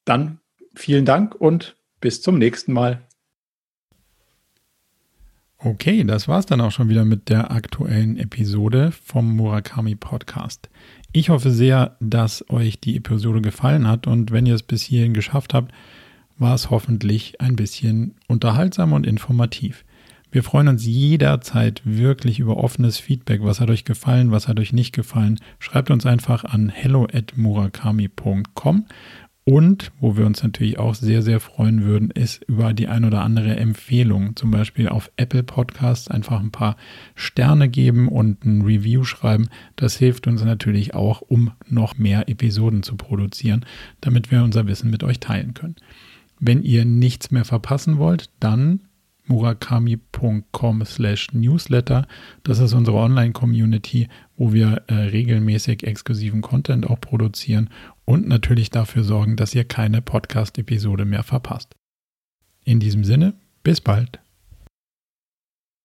Dann vielen Dank und bis zum nächsten Mal. Okay, das war's dann auch schon wieder mit der aktuellen Episode vom Murakami Podcast. Ich hoffe sehr, dass euch die Episode gefallen hat und wenn ihr es bis hierhin geschafft habt, war es hoffentlich ein bisschen unterhaltsam und informativ. Wir freuen uns jederzeit wirklich über offenes Feedback. Was hat euch gefallen? Was hat euch nicht gefallen? Schreibt uns einfach an hello@murakami.com. Und wo wir uns natürlich auch sehr, sehr freuen würden, ist über die ein oder andere Empfehlung. Zum Beispiel auf Apple Podcasts einfach ein paar Sterne geben und ein Review schreiben. Das hilft uns natürlich auch, um noch mehr Episoden zu produzieren, damit wir unser Wissen mit euch teilen können. Wenn ihr nichts mehr verpassen wollt, dann murakami.com slash newsletter. Das ist unsere Online-Community, wo wir äh, regelmäßig exklusiven Content auch produzieren und natürlich dafür sorgen, dass ihr keine Podcast-Episode mehr verpasst. In diesem Sinne, bis bald.